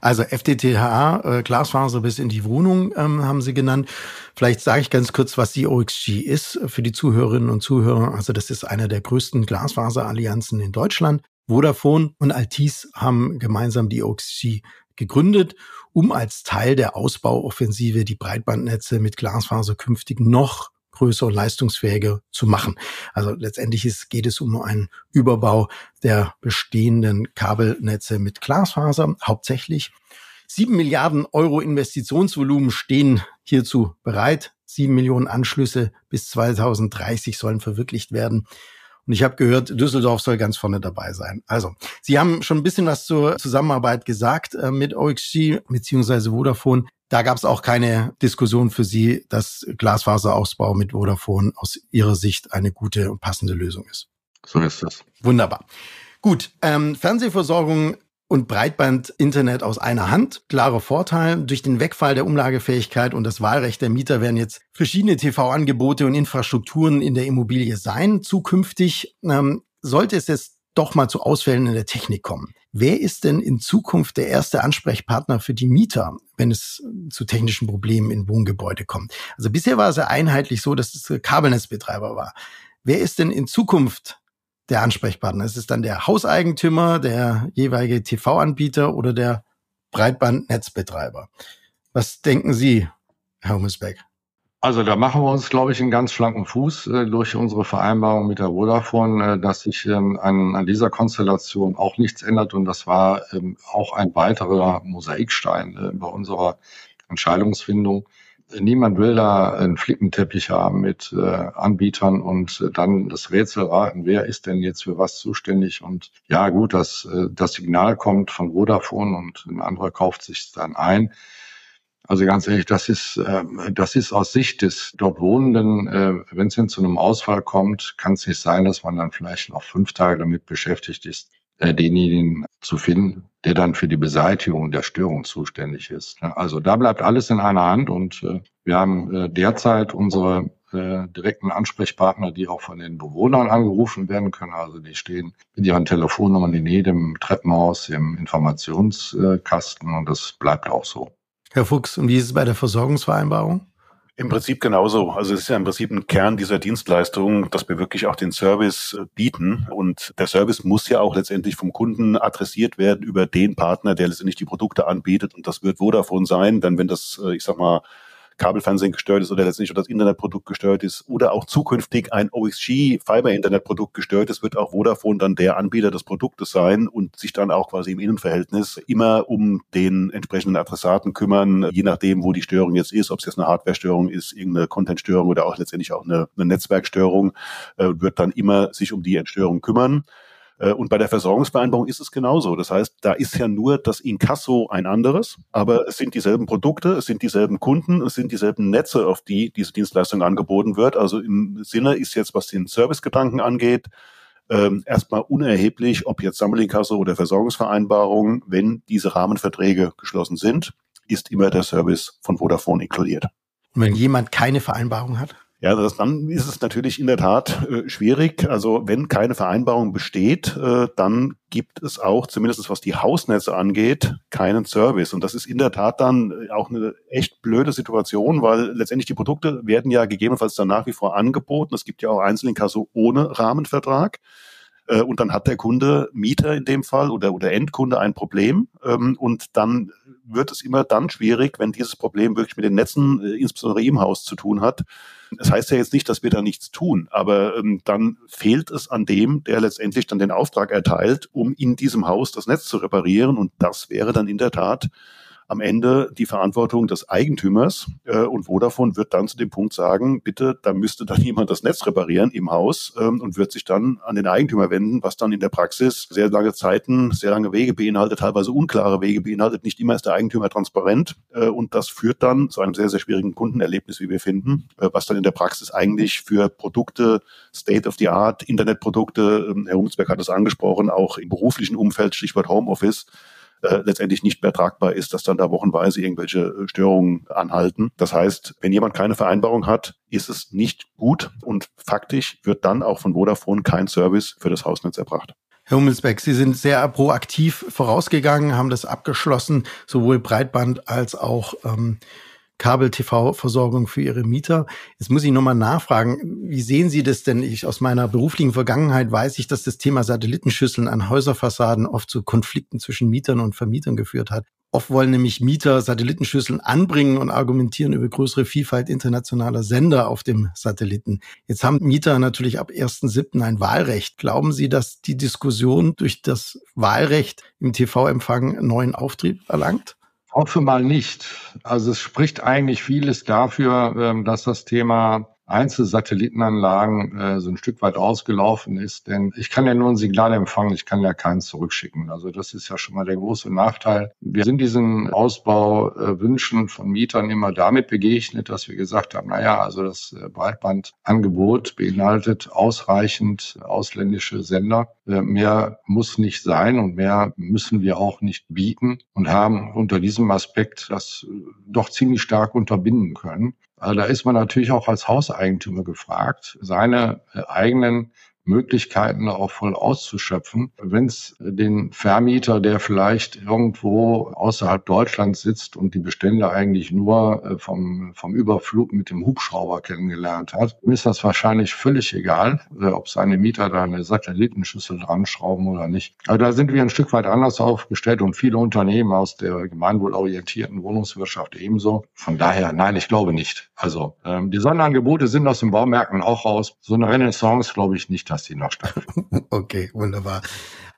Also FTTH, äh, Glasfaser bis in die Wohnung ähm, haben Sie genannt. Vielleicht sage ich ganz kurz, was die OXG ist für die Zuhörerinnen und Zuhörer. Also das ist eine der größten Glasfaserallianzen in Deutschland. Vodafone und Altis haben gemeinsam die OXG gegründet, um als Teil der Ausbauoffensive die Breitbandnetze mit Glasfaser künftig noch größer und leistungsfähiger zu machen. Also letztendlich ist, geht es um einen Überbau der bestehenden Kabelnetze mit Glasfaser hauptsächlich. Sieben Milliarden Euro Investitionsvolumen stehen hierzu bereit. Sieben Millionen Anschlüsse bis 2030 sollen verwirklicht werden. Und ich habe gehört, Düsseldorf soll ganz vorne dabei sein. Also, Sie haben schon ein bisschen was zur Zusammenarbeit gesagt äh, mit OXG bzw. Vodafone. Da gab es auch keine Diskussion für Sie, dass Glasfaserausbau mit Vodafone aus Ihrer Sicht eine gute und passende Lösung ist. So ist es. Wunderbar. Gut, ähm, Fernsehversorgung und Breitband-Internet aus einer Hand. Klarer Vorteil. Durch den Wegfall der Umlagefähigkeit und das Wahlrecht der Mieter werden jetzt verschiedene TV-Angebote und Infrastrukturen in der Immobilie sein. Zukünftig ähm, sollte es jetzt doch mal zu Ausfällen in der Technik kommen. Wer ist denn in Zukunft der erste Ansprechpartner für die Mieter, wenn es zu technischen Problemen in Wohngebäude kommt? Also bisher war es ja einheitlich so, dass es Kabelnetzbetreiber war. Wer ist denn in Zukunft der Ansprechpartner? Ist es dann der Hauseigentümer, der jeweilige TV-Anbieter oder der Breitbandnetzbetreiber? Was denken Sie, Herr Hummelsbeck? Also da machen wir uns, glaube ich, einen ganz schlanken Fuß äh, durch unsere Vereinbarung mit der Vodafone, äh, dass sich ähm, an, an, dieser Konstellation auch nichts ändert. Und das war ähm, auch ein weiterer Mosaikstein äh, bei unserer Entscheidungsfindung. Niemand will da einen Flickenteppich haben mit äh, Anbietern und äh, dann das Rätsel raten, wer ist denn jetzt für was zuständig. Und ja, gut, dass äh, das Signal kommt von Vodafone und ein anderer kauft sich dann ein. Also ganz ehrlich, das ist, äh, das ist aus Sicht des dort Wohnenden, äh, wenn es denn zu einem Ausfall kommt, kann es nicht sein, dass man dann vielleicht noch fünf Tage damit beschäftigt ist, denjenigen zu finden, der dann für die Beseitigung der Störung zuständig ist. Also da bleibt alles in einer Hand und äh, wir haben äh, derzeit unsere äh, direkten Ansprechpartner, die auch von den Bewohnern angerufen werden können. Also die stehen mit ihren Telefonnummern in jedem Treppenhaus, im Informationskasten und das bleibt auch so. Herr Fuchs, und wie ist es bei der Versorgungsvereinbarung? Im Prinzip genauso. Also es ist ja im Prinzip ein Kern dieser Dienstleistung, dass wir wirklich auch den Service äh, bieten. Und der Service muss ja auch letztendlich vom Kunden adressiert werden über den Partner, der letztendlich die Produkte anbietet. Und das wird Vodafone sein. Denn wenn das, äh, ich sag mal, Kabelfernsehen gestört ist oder letztlich das Internetprodukt gestört ist oder auch zukünftig ein OXG Fiber Internetprodukt gestört ist, wird auch Vodafone dann der Anbieter des Produktes sein und sich dann auch quasi im Innenverhältnis immer um den entsprechenden Adressaten kümmern, je nachdem, wo die Störung jetzt ist, ob es jetzt eine Hardware-Störung ist, irgendeine Content-Störung oder auch letztendlich auch eine, eine Netzwerkstörung, äh, wird dann immer sich um die Entstörung kümmern. Äh, und bei der Versorgungsvereinbarung ist es genauso. Das heißt, da ist ja nur das Inkasso ein anderes, aber es sind dieselben Produkte, es sind dieselben Kunden, es sind dieselben Netze, auf die diese Dienstleistung angeboten wird. Also im Sinne ist jetzt, was den Servicegedanken angeht, ähm, erstmal unerheblich, ob jetzt Sammelinkasso oder Versorgungsvereinbarung, wenn diese Rahmenverträge geschlossen sind, ist immer der Service von Vodafone inkludiert. Und wenn jemand keine Vereinbarung hat? Ja, das, dann ist es natürlich in der Tat äh, schwierig. Also wenn keine Vereinbarung besteht, äh, dann gibt es auch, zumindest was die Hausnetze angeht, keinen Service. Und das ist in der Tat dann äh, auch eine echt blöde Situation, weil letztendlich die Produkte werden ja gegebenenfalls dann nach wie vor angeboten. Es gibt ja auch Einzelinkasso ohne Rahmenvertrag. Äh, und dann hat der Kunde, Mieter in dem Fall oder, oder Endkunde ein Problem. Ähm, und dann wird es immer dann schwierig, wenn dieses Problem wirklich mit den Netzen, äh, insbesondere im Haus, zu tun hat. Das heißt ja jetzt nicht, dass wir da nichts tun, aber ähm, dann fehlt es an dem, der letztendlich dann den Auftrag erteilt, um in diesem Haus das Netz zu reparieren. Und das wäre dann in der Tat am Ende die Verantwortung des Eigentümers äh, und Vodafone wird dann zu dem Punkt sagen, bitte, da müsste dann jemand das Netz reparieren im Haus ähm, und wird sich dann an den Eigentümer wenden, was dann in der Praxis sehr lange Zeiten, sehr lange Wege beinhaltet, teilweise unklare Wege beinhaltet. Nicht immer ist der Eigentümer transparent äh, und das führt dann zu einem sehr, sehr schwierigen Kundenerlebnis, wie wir finden, äh, was dann in der Praxis eigentlich für Produkte, State of the Art, Internetprodukte, äh, Herr Humsberg hat es angesprochen, auch im beruflichen Umfeld, Stichwort Homeoffice, äh, letztendlich nicht mehr tragbar ist, dass dann da wochenweise irgendwelche äh, Störungen anhalten. Das heißt, wenn jemand keine Vereinbarung hat, ist es nicht gut und faktisch wird dann auch von Vodafone kein Service für das Hausnetz erbracht. Herr Hummelsbeck, Sie sind sehr proaktiv vorausgegangen, haben das abgeschlossen, sowohl Breitband als auch ähm, Kabel-TV-Versorgung für Ihre Mieter. Jetzt muss ich nochmal nachfragen, wie sehen Sie das denn? Ich aus meiner beruflichen Vergangenheit weiß ich, dass das Thema Satellitenschüsseln an Häuserfassaden oft zu Konflikten zwischen Mietern und Vermietern geführt hat. Oft wollen nämlich Mieter Satellitenschüsseln anbringen und argumentieren über größere Vielfalt internationaler Sender auf dem Satelliten. Jetzt haben Mieter natürlich ab 1.7. ein Wahlrecht. Glauben Sie, dass die Diskussion durch das Wahlrecht im TV-Empfang neuen Auftrieb erlangt? Hoffe mal nicht. Also es spricht eigentlich vieles dafür, ähm, dass das Thema Einzelsatellitenanlagen äh, so ein Stück weit ausgelaufen ist. Denn ich kann ja nur ein Signal empfangen, ich kann ja keins zurückschicken. Also das ist ja schon mal der große Nachteil. Wir sind diesen Ausbau äh, von Mietern immer damit begegnet, dass wir gesagt haben, na ja, also das äh, Breitbandangebot beinhaltet ausreichend ausländische Sender. Äh, mehr muss nicht sein und mehr müssen wir auch nicht bieten und haben unter diesem Aspekt das äh, doch ziemlich stark unterbinden können. Also da ist man natürlich auch als Hauseigentümer gefragt, seine äh, eigenen Möglichkeiten auch voll auszuschöpfen. Wenn es den Vermieter, der vielleicht irgendwo außerhalb Deutschlands sitzt und die Bestände eigentlich nur äh, vom, vom Überflug mit dem Hubschrauber kennengelernt hat, ist das wahrscheinlich völlig egal, äh, ob seine Mieter da eine Satellitenschüssel dran schrauben oder nicht. Also da sind wir ein Stück weit anders aufgestellt und viele Unternehmen aus der gemeinwohlorientierten Wohnungswirtschaft ebenso. Von daher, nein, ich glaube nicht. Also ähm, die Sonderangebote sind aus den Baumärkten auch raus. So eine Renaissance glaube ich nicht dass sie noch stattfinden. okay, wunderbar.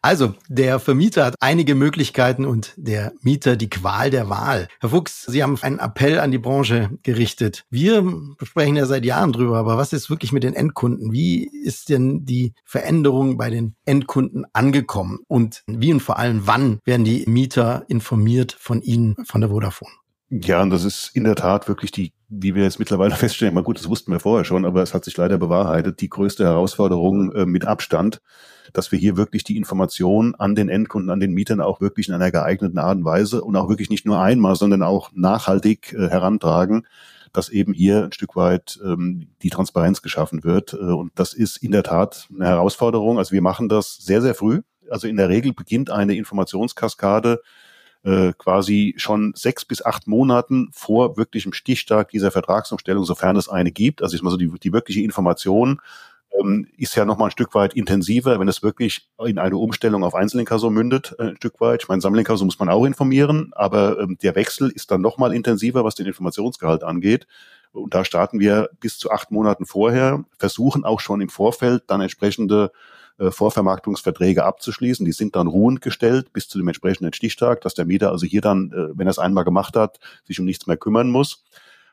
Also, der Vermieter hat einige Möglichkeiten und der Mieter die Qual der Wahl. Herr Fuchs, Sie haben einen Appell an die Branche gerichtet. Wir sprechen ja seit Jahren drüber, aber was ist wirklich mit den Endkunden? Wie ist denn die Veränderung bei den Endkunden angekommen? Und wie und vor allem wann werden die Mieter informiert von Ihnen, von der Vodafone? Ja, und das ist in der Tat wirklich die, wie wir jetzt mittlerweile feststellen, mal gut, das wussten wir vorher schon, aber es hat sich leider bewahrheitet, die größte Herausforderung äh, mit Abstand, dass wir hier wirklich die Information an den Endkunden, an den Mietern auch wirklich in einer geeigneten Art und Weise und auch wirklich nicht nur einmal, sondern auch nachhaltig äh, herantragen, dass eben hier ein Stück weit ähm, die Transparenz geschaffen wird. Äh, und das ist in der Tat eine Herausforderung. Also wir machen das sehr, sehr früh. Also in der Regel beginnt eine Informationskaskade äh, quasi schon sechs bis acht Monaten vor wirklichem Stichtag dieser Vertragsumstellung, sofern es eine gibt. Also ich mal so die, die wirkliche Information ähm, ist ja noch mal ein Stück weit intensiver, wenn es wirklich in eine Umstellung auf Einzelinkasso mündet, äh, ein Stück weit. Ich meine, Sammelinkasso muss man auch informieren, aber ähm, der Wechsel ist dann noch mal intensiver, was den Informationsgehalt angeht. Und da starten wir bis zu acht Monaten vorher, versuchen auch schon im Vorfeld dann entsprechende äh, Vorvermarktungsverträge abzuschließen. Die sind dann ruhend gestellt bis zu dem entsprechenden Stichtag, dass der Mieter also hier dann, äh, wenn er es einmal gemacht hat, sich um nichts mehr kümmern muss.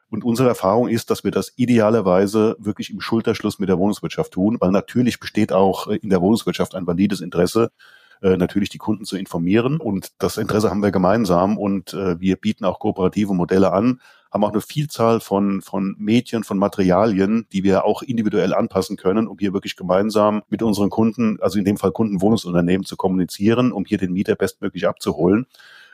Und unsere Erfahrung ist, dass wir das idealerweise wirklich im Schulterschluss mit der Wohnungswirtschaft tun, weil natürlich besteht auch äh, in der Wohnungswirtschaft ein valides Interesse, natürlich die Kunden zu informieren. Und das Interesse haben wir gemeinsam und wir bieten auch kooperative Modelle an, haben auch eine Vielzahl von, von Medien, von Materialien, die wir auch individuell anpassen können, um hier wirklich gemeinsam mit unseren Kunden, also in dem Fall Kundenwohnungsunternehmen, zu kommunizieren, um hier den Mieter bestmöglich abzuholen.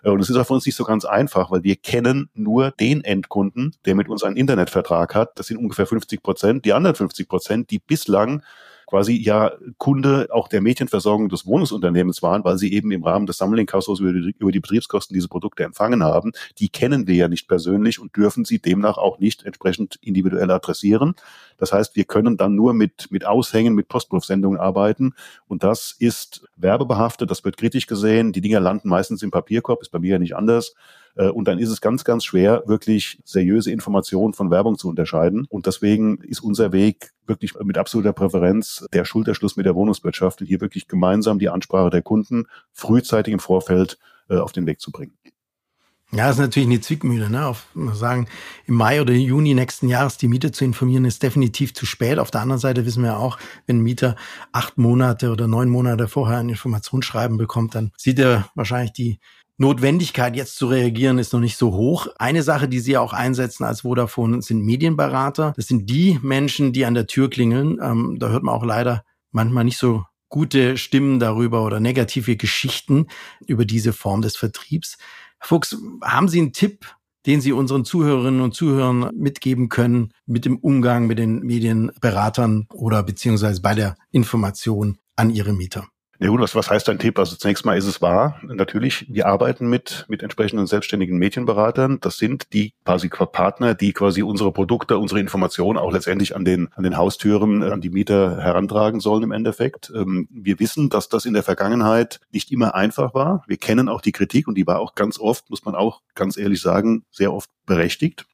Äh, und es ist auch für uns nicht so ganz einfach, weil wir kennen nur den Endkunden, der mit uns einen Internetvertrag hat. Das sind ungefähr 50 Prozent. Die anderen 50 Prozent, die bislang quasi ja Kunde auch der Mädchenversorgung des Wohnungsunternehmens waren, weil sie eben im Rahmen des Sammlinghauses über die, über die Betriebskosten diese Produkte empfangen haben. Die kennen wir ja nicht persönlich und dürfen sie demnach auch nicht entsprechend individuell adressieren. Das heißt, wir können dann nur mit, mit Aushängen, mit Postwurfsendungen arbeiten. Und das ist werbebehaftet, das wird kritisch gesehen. Die Dinger landen meistens im Papierkorb, ist bei mir ja nicht anders. Äh, und dann ist es ganz, ganz schwer, wirklich seriöse Informationen von Werbung zu unterscheiden. Und deswegen ist unser Weg wirklich mit absoluter Präferenz der Schulterschluss mit der Wohnungswirtschaft hier wirklich gemeinsam die Ansprache der Kunden frühzeitig im Vorfeld äh, auf den Weg zu bringen. Ja, ist natürlich eine Zwickmühle. Ne? Auf, sagen, im Mai oder Juni nächsten Jahres die Miete zu informieren, ist definitiv zu spät. Auf der anderen Seite wissen wir auch, wenn ein Mieter acht Monate oder neun Monate vorher ein Informationsschreiben bekommt, dann sieht er wahrscheinlich die Notwendigkeit, jetzt zu reagieren, ist noch nicht so hoch. Eine Sache, die Sie auch einsetzen als Vodafone, sind Medienberater. Das sind die Menschen, die an der Tür klingeln. Ähm, da hört man auch leider manchmal nicht so gute Stimmen darüber oder negative Geschichten über diese Form des Vertriebs. Herr Fuchs, haben Sie einen Tipp, den Sie unseren Zuhörerinnen und Zuhörern mitgeben können mit dem Umgang mit den Medienberatern oder beziehungsweise bei der Information an Ihre Mieter? Ja gut, was, was heißt dein Tipp? Also zunächst mal ist es wahr. Natürlich, wir arbeiten mit, mit entsprechenden selbstständigen Mädchenberatern. Das sind die quasi Partner, die quasi unsere Produkte, unsere Informationen auch letztendlich an den, an den Haustüren, äh, an die Mieter herantragen sollen im Endeffekt. Ähm, wir wissen, dass das in der Vergangenheit nicht immer einfach war. Wir kennen auch die Kritik und die war auch ganz oft, muss man auch ganz ehrlich sagen, sehr oft berechtigt.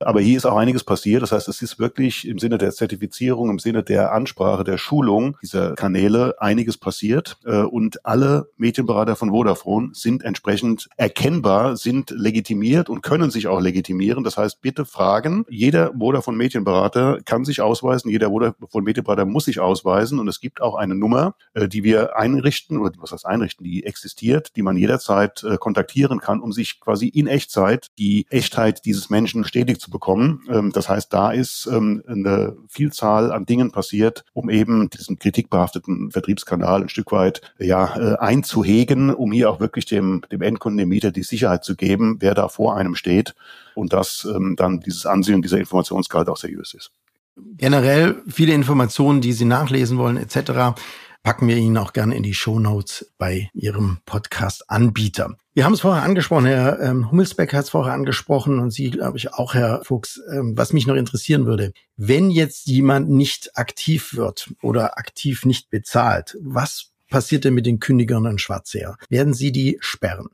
Aber hier ist auch einiges passiert. Das heißt, es ist wirklich im Sinne der Zertifizierung, im Sinne der Ansprache, der Schulung dieser Kanäle einiges passiert. Äh, und alle Medienberater von Vodafone sind entsprechend erkennbar, sind legitimiert und können sich auch legitimieren. Das heißt, bitte fragen. Jeder Vodafone Medienberater kann sich ausweisen. Jeder Vodafone Medienberater muss sich ausweisen. Und es gibt auch eine Nummer, äh, die wir einrichten oder was heißt einrichten, die existiert, die man jederzeit äh, kontaktieren kann, um sich quasi in Echtzeit die Echtheit dieses Menschen stetig zu bekommen. Ähm, das heißt, da ist ähm, eine Vielzahl an Dingen passiert, um eben diesen kritikbehafteten Vertriebskanal ein Stück weit ja äh, einzuhegen, um hier auch wirklich dem, dem Endkunden, dem Mieter die Sicherheit zu geben, wer da vor einem steht und dass ähm, dann dieses Ansehen, dieser Informationsgehalt auch seriös ist. Generell viele Informationen, die Sie nachlesen wollen, etc packen wir Ihnen auch gerne in die Show Notes bei Ihrem Podcast-Anbieter. Wir haben es vorher angesprochen, Herr ähm, Hummelsbeck hat es vorher angesprochen und Sie, glaube ich, auch, Herr Fuchs. Ähm, was mich noch interessieren würde, wenn jetzt jemand nicht aktiv wird oder aktiv nicht bezahlt, was passiert denn mit den Kündigern und Schwarzseher? Werden Sie die sperren?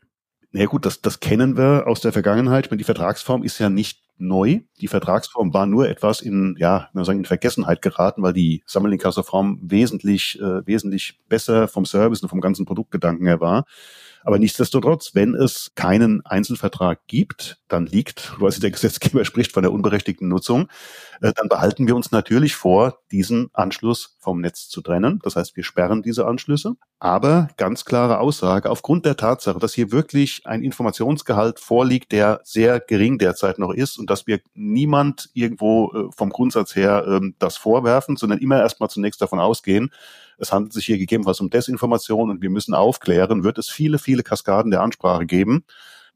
Na ja, gut, das, das kennen wir aus der Vergangenheit. Die Vertragsform ist ja nicht neu. Die Vertragsform war nur etwas in, ja, sagen, in Vergessenheit geraten, weil die Sammelinkasso-Form wesentlich, äh, wesentlich besser vom Service und vom ganzen Produktgedanken her war. Aber nichtsdestotrotz, wenn es keinen Einzelvertrag gibt, dann liegt, was der Gesetzgeber spricht von der unberechtigten Nutzung, äh, dann behalten wir uns natürlich vor, diesen Anschluss vom Netz zu trennen. Das heißt, wir sperren diese Anschlüsse. Aber ganz klare Aussage, aufgrund der Tatsache, dass hier wirklich ein Informationsgehalt vorliegt, der sehr gering derzeit noch ist und dass wir niemand irgendwo äh, vom Grundsatz her ähm, das vorwerfen, sondern immer erstmal zunächst davon ausgehen, es handelt sich hier gegebenenfalls um Desinformation und wir müssen aufklären, wird es viele, viele Kaskaden der Ansprache geben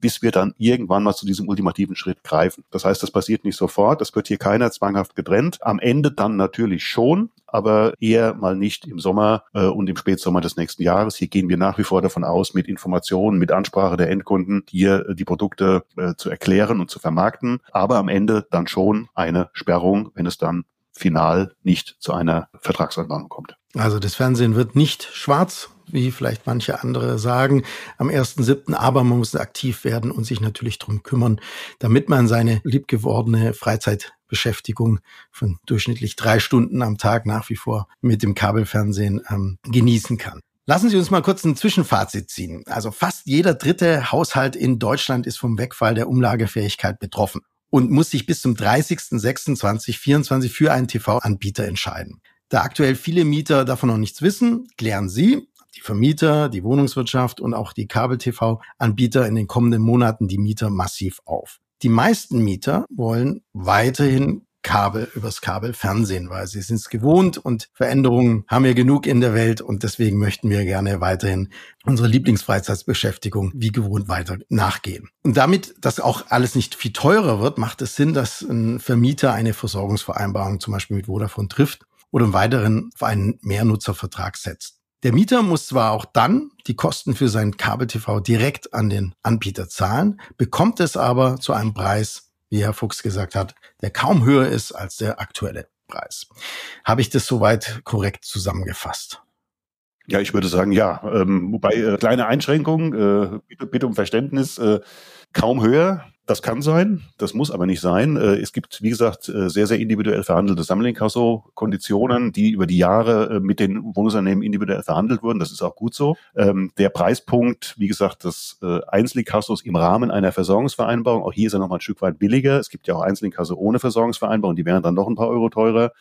bis wir dann irgendwann mal zu diesem ultimativen Schritt greifen. Das heißt, das passiert nicht sofort, das wird hier keiner zwanghaft getrennt. Am Ende dann natürlich schon, aber eher mal nicht im Sommer äh, und im Spätsommer des nächsten Jahres. Hier gehen wir nach wie vor davon aus, mit Informationen, mit Ansprache der Endkunden hier äh, die Produkte äh, zu erklären und zu vermarkten, aber am Ende dann schon eine Sperrung, wenn es dann final nicht zu einer Vertragsanbahnung kommt. Also das Fernsehen wird nicht schwarz, wie vielleicht manche andere sagen, am 1.7., aber man muss aktiv werden und sich natürlich drum kümmern, damit man seine liebgewordene Freizeitbeschäftigung von durchschnittlich drei Stunden am Tag nach wie vor mit dem Kabelfernsehen ähm, genießen kann. Lassen Sie uns mal kurz ein Zwischenfazit ziehen. Also fast jeder dritte Haushalt in Deutschland ist vom Wegfall der Umlagefähigkeit betroffen und muss sich bis zum 30.06.2024 für einen TV-Anbieter entscheiden. Da aktuell viele Mieter davon noch nichts wissen, klären Sie, die Vermieter, die Wohnungswirtschaft und auch die Kabel-TV-Anbieter in den kommenden Monaten die Mieter massiv auf. Die meisten Mieter wollen weiterhin Kabel übers Kabel weil sie sind es gewohnt und Veränderungen haben wir genug in der Welt und deswegen möchten wir gerne weiterhin unsere Lieblingsfreizeitsbeschäftigung wie gewohnt weiter nachgehen. Und damit das auch alles nicht viel teurer wird, macht es Sinn, dass ein Vermieter eine Versorgungsvereinbarung zum Beispiel mit Vodafone trifft oder im weiteren auf einen Mehrnutzervertrag setzt. Der Mieter muss zwar auch dann die Kosten für sein Kabel-TV direkt an den Anbieter zahlen, bekommt es aber zu einem Preis, wie Herr Fuchs gesagt hat, der kaum höher ist als der aktuelle Preis. Habe ich das soweit korrekt zusammengefasst? Ja, ich würde sagen, ja. Ähm, wobei äh, kleine Einschränkung, äh, bitte, bitte um Verständnis, äh, kaum höher. Das kann sein, das muss aber nicht sein. Äh, es gibt, wie gesagt, äh, sehr, sehr individuell verhandelte Sammelinkasso-Konditionen, die über die Jahre äh, mit den Wohnungsunternehmen individuell verhandelt wurden. Das ist auch gut so. Ähm, der Preispunkt, wie gesagt, des Einzelinkassos im Rahmen einer Versorgungsvereinbarung, auch hier ist er nochmal ein Stück weit billiger. Es gibt ja auch Einzelinkasso ohne Versorgungsvereinbarung, die wären dann noch ein paar Euro teurer.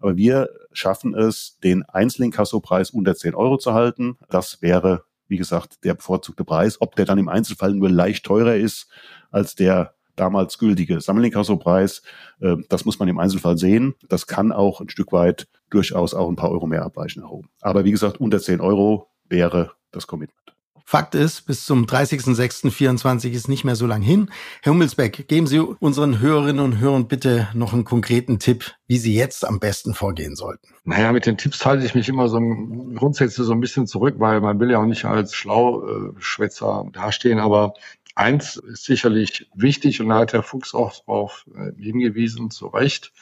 Aber wir schaffen es, den Einzelinkasso-Preis unter 10 Euro zu halten. Das wäre wie gesagt, der bevorzugte Preis. Ob der dann im Einzelfall nur leicht teurer ist als der damals gültige Sammelinkasso-Preis, äh, das muss man im Einzelfall sehen. Das kann auch ein Stück weit durchaus auch ein paar Euro mehr abweichen nach oben. Aber wie gesagt, unter 10 Euro wäre das Commitment. Fakt ist, bis zum 30.06.24 ist nicht mehr so lang hin. Herr Hummelsbeck, geben Sie unseren Hörerinnen und Hörern bitte noch einen konkreten Tipp, wie Sie jetzt am besten vorgehen sollten. Naja, mit den Tipps halte ich mich immer so grundsätzlich so ein bisschen zurück, weil man will ja auch nicht als Schlauschwätzer dastehen, aber eins ist sicherlich wichtig und da hat Herr Fuchs auch darauf äh, hingewiesen, zu Recht.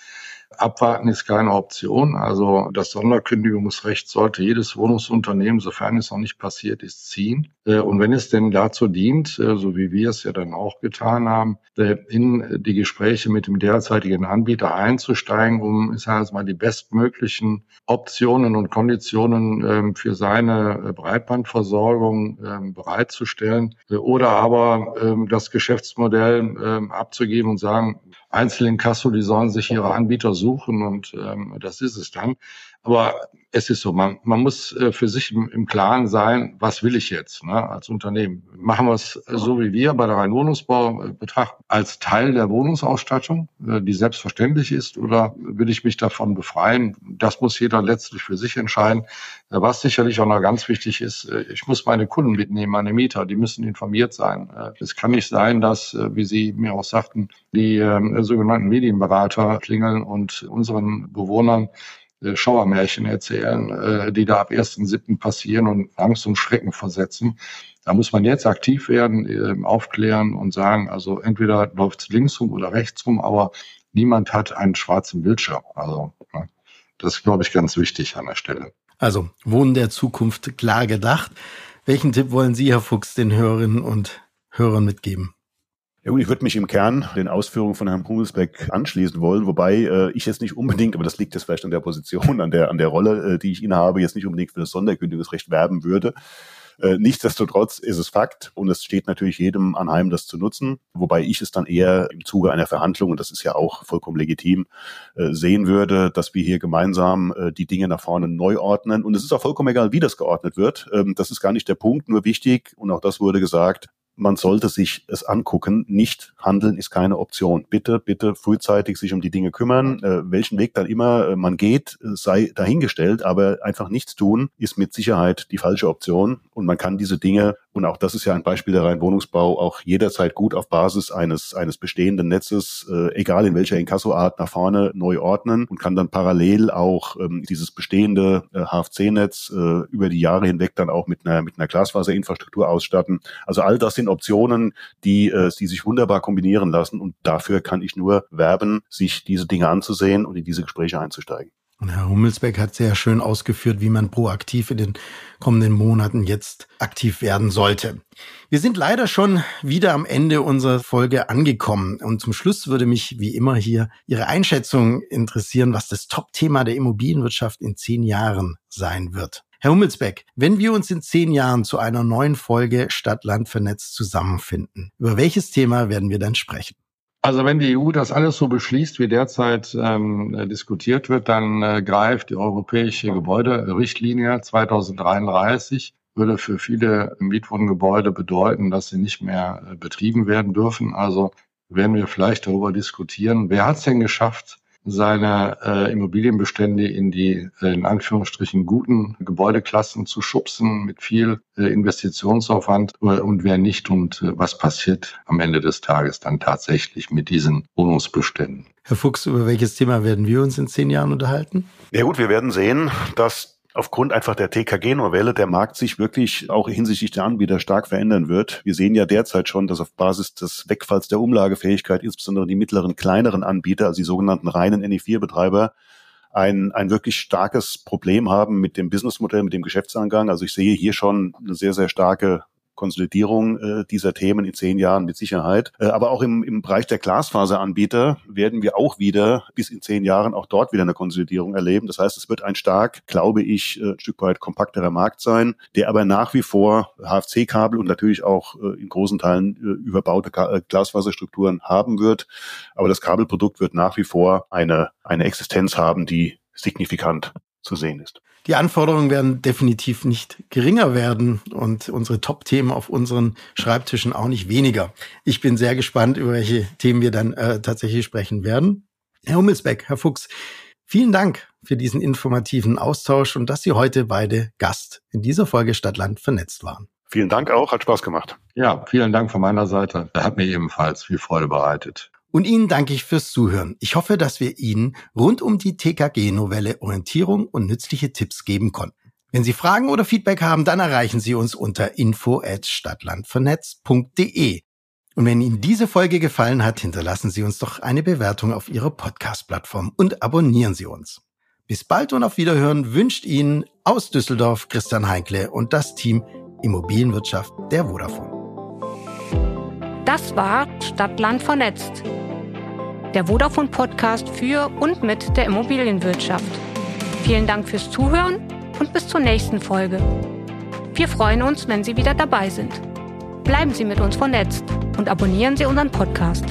Abwarten ist keine Option. Also das Sonderkündigungsrecht sollte jedes Wohnungsunternehmen, sofern es noch nicht passiert ist, ziehen. Äh, und wenn es denn dazu dient, äh, so wie wir es ja dann auch getan haben, äh, in die Gespräche mit dem derzeitigen Anbieter einzusteigen, um, ich sage jetzt mal, die bestmöglichen Optionen und Konditionen ähm, für seine Breitbandversorgung ähm, bereitzustellen oder aber ähm, das Geschäftsmodell abzugeben und sagen, Einzelinkasso, die sollen sich ihre Anbieter suchen und das ist es dann. Aber es ist so, man, man muss äh, für sich im, im Klaren sein, was will ich jetzt ne, als Unternehmen. Machen wir es so wie wir bei der Rhein-Wohnungsbau äh, betrachten, als Teil der Wohnungsausstattung, äh, die selbstverständlich ist, oder will ich mich davon befreien? Das muss jeder letztlich für sich entscheiden. Was sicherlich auch noch ganz wichtig ist, ich muss meine Kunden mitnehmen, meine Mieter, die müssen informiert sein. Es kann nicht sein, dass, wie Sie mir auch sagten, die äh, sogenannten Medienberater klingeln und unseren Bewohnern Schauermärchen erzählen, äh, die da ab 1.7. passieren und Angst und Schrecken versetzen. Da muss man jetzt aktiv werden, äh, aufklären und sagen, also entweder läuft es links rum oder rechts rum, aber niemand hat einen schwarzen Bildschirm. Also ne, das ist, glaube ich, ganz wichtig an der Stelle. Also Wohnen der Zukunft klar gedacht. Welchen Tipp wollen Sie, Herr Fuchs, den Hörerinnen und Hörern mitgeben? Ja gut, ich würde mich im Kern den Ausführungen von Herrn Hummelsbeck anschließen wollen, wobei äh, ich jetzt nicht unbedingt, aber das liegt jetzt vielleicht an der Position, an der, an der Rolle, äh, die ich innehabe, jetzt nicht unbedingt für das Sonderkündigungsrecht werben würde. Äh, nichtsdestotrotz ist es Fakt und es steht natürlich jedem anheim, das zu nutzen, wobei ich es dann eher im Zuge einer Verhandlung, und das ist ja auch vollkommen legitim, äh, sehen würde, dass wir hier gemeinsam äh, die Dinge nach vorne neu ordnen. Und es ist auch vollkommen egal, wie das geordnet wird. Ähm, das ist gar nicht der Punkt, nur wichtig, und auch das wurde gesagt, man sollte sich es angucken. Nicht handeln ist keine Option. Bitte, bitte frühzeitig sich um die Dinge kümmern. Äh, welchen Weg dann immer äh, man geht, äh, sei dahingestellt, aber einfach nichts tun ist mit Sicherheit die falsche Option. Und man kann diese Dinge, und auch das ist ja ein Beispiel der Reinwohnungsbau, auch jederzeit gut auf Basis eines, eines bestehenden Netzes, äh, egal in welcher Inkassoart, nach vorne neu ordnen und kann dann parallel auch ähm, dieses bestehende äh, HFC-Netz äh, über die Jahre hinweg dann auch mit einer, mit einer Glasfaserinfrastruktur ausstatten. Also all das sind Optionen, die, äh, die sich wunderbar kombinieren lassen. Und dafür kann ich nur werben, sich diese Dinge anzusehen und in diese Gespräche einzusteigen. Und Herr Hummelsbeck hat sehr schön ausgeführt, wie man proaktiv in den kommenden Monaten jetzt aktiv werden sollte. Wir sind leider schon wieder am Ende unserer Folge angekommen. Und zum Schluss würde mich wie immer hier Ihre Einschätzung interessieren, was das Top-Thema der Immobilienwirtschaft in zehn Jahren sein wird. Herr Hummelsbeck, wenn wir uns in zehn Jahren zu einer neuen Folge Stadt-Land vernetzt zusammenfinden, über welches Thema werden wir dann sprechen? Also wenn die EU das alles so beschließt, wie derzeit ähm, äh, diskutiert wird, dann äh, greift die europäische Gebäuderichtlinie 2033 würde für viele Mietwohngebäude bedeuten, dass sie nicht mehr äh, betrieben werden dürfen. Also werden wir vielleicht darüber diskutieren, wer hat es denn geschafft, seine äh, Immobilienbestände in die äh, in Anführungsstrichen guten Gebäudeklassen zu schubsen mit viel äh, Investitionsaufwand äh, und wer nicht und äh, was passiert am Ende des Tages dann tatsächlich mit diesen Wohnungsbeständen. Herr Fuchs, über welches Thema werden wir uns in zehn Jahren unterhalten? Ja gut, wir werden sehen, dass aufgrund einfach der TKG-Novelle der Markt sich wirklich auch hinsichtlich der Anbieter stark verändern wird. Wir sehen ja derzeit schon, dass auf Basis des Wegfalls der Umlagefähigkeit insbesondere die mittleren, kleineren Anbieter, also die sogenannten reinen NE4-Betreiber, ein, ein wirklich starkes Problem haben mit dem Businessmodell, mit dem Geschäftsangang. Also ich sehe hier schon eine sehr, sehr starke Konsolidierung äh, dieser Themen in zehn Jahren mit Sicherheit. Äh, aber auch im, im Bereich der Glasfaseranbieter werden wir auch wieder bis in zehn Jahren auch dort wieder eine Konsolidierung erleben. Das heißt, es wird ein stark, glaube ich, äh, ein Stück weit kompakterer Markt sein, der aber nach wie vor HFC-Kabel und natürlich auch äh, in großen Teilen äh, überbaute Ka äh, Glasfaserstrukturen haben wird. Aber das Kabelprodukt wird nach wie vor eine, eine Existenz haben, die signifikant zu sehen ist. Die Anforderungen werden definitiv nicht geringer werden und unsere Top-Themen auf unseren Schreibtischen auch nicht weniger. Ich bin sehr gespannt, über welche Themen wir dann äh, tatsächlich sprechen werden. Herr Hummelsbeck, Herr Fuchs, vielen Dank für diesen informativen Austausch und dass Sie heute beide Gast in dieser Folge Stadtland vernetzt waren. Vielen Dank auch, hat Spaß gemacht. Ja, vielen Dank von meiner Seite. Hat mir ebenfalls viel Freude bereitet. Und Ihnen danke ich fürs Zuhören. Ich hoffe, dass wir Ihnen rund um die TKG-Novelle Orientierung und nützliche Tipps geben konnten. Wenn Sie Fragen oder Feedback haben, dann erreichen Sie uns unter info@stadtlandvernetz.de. Und wenn Ihnen diese Folge gefallen hat, hinterlassen Sie uns doch eine Bewertung auf Ihrer Podcast-Plattform und abonnieren Sie uns. Bis bald und auf Wiederhören wünscht Ihnen aus Düsseldorf Christian Heinkle und das Team Immobilienwirtschaft der Vodafone. Das war Stadtland vernetzt. Der Vodafone Podcast für und mit der Immobilienwirtschaft. Vielen Dank fürs Zuhören und bis zur nächsten Folge. Wir freuen uns, wenn Sie wieder dabei sind. Bleiben Sie mit uns vernetzt und abonnieren Sie unseren Podcast.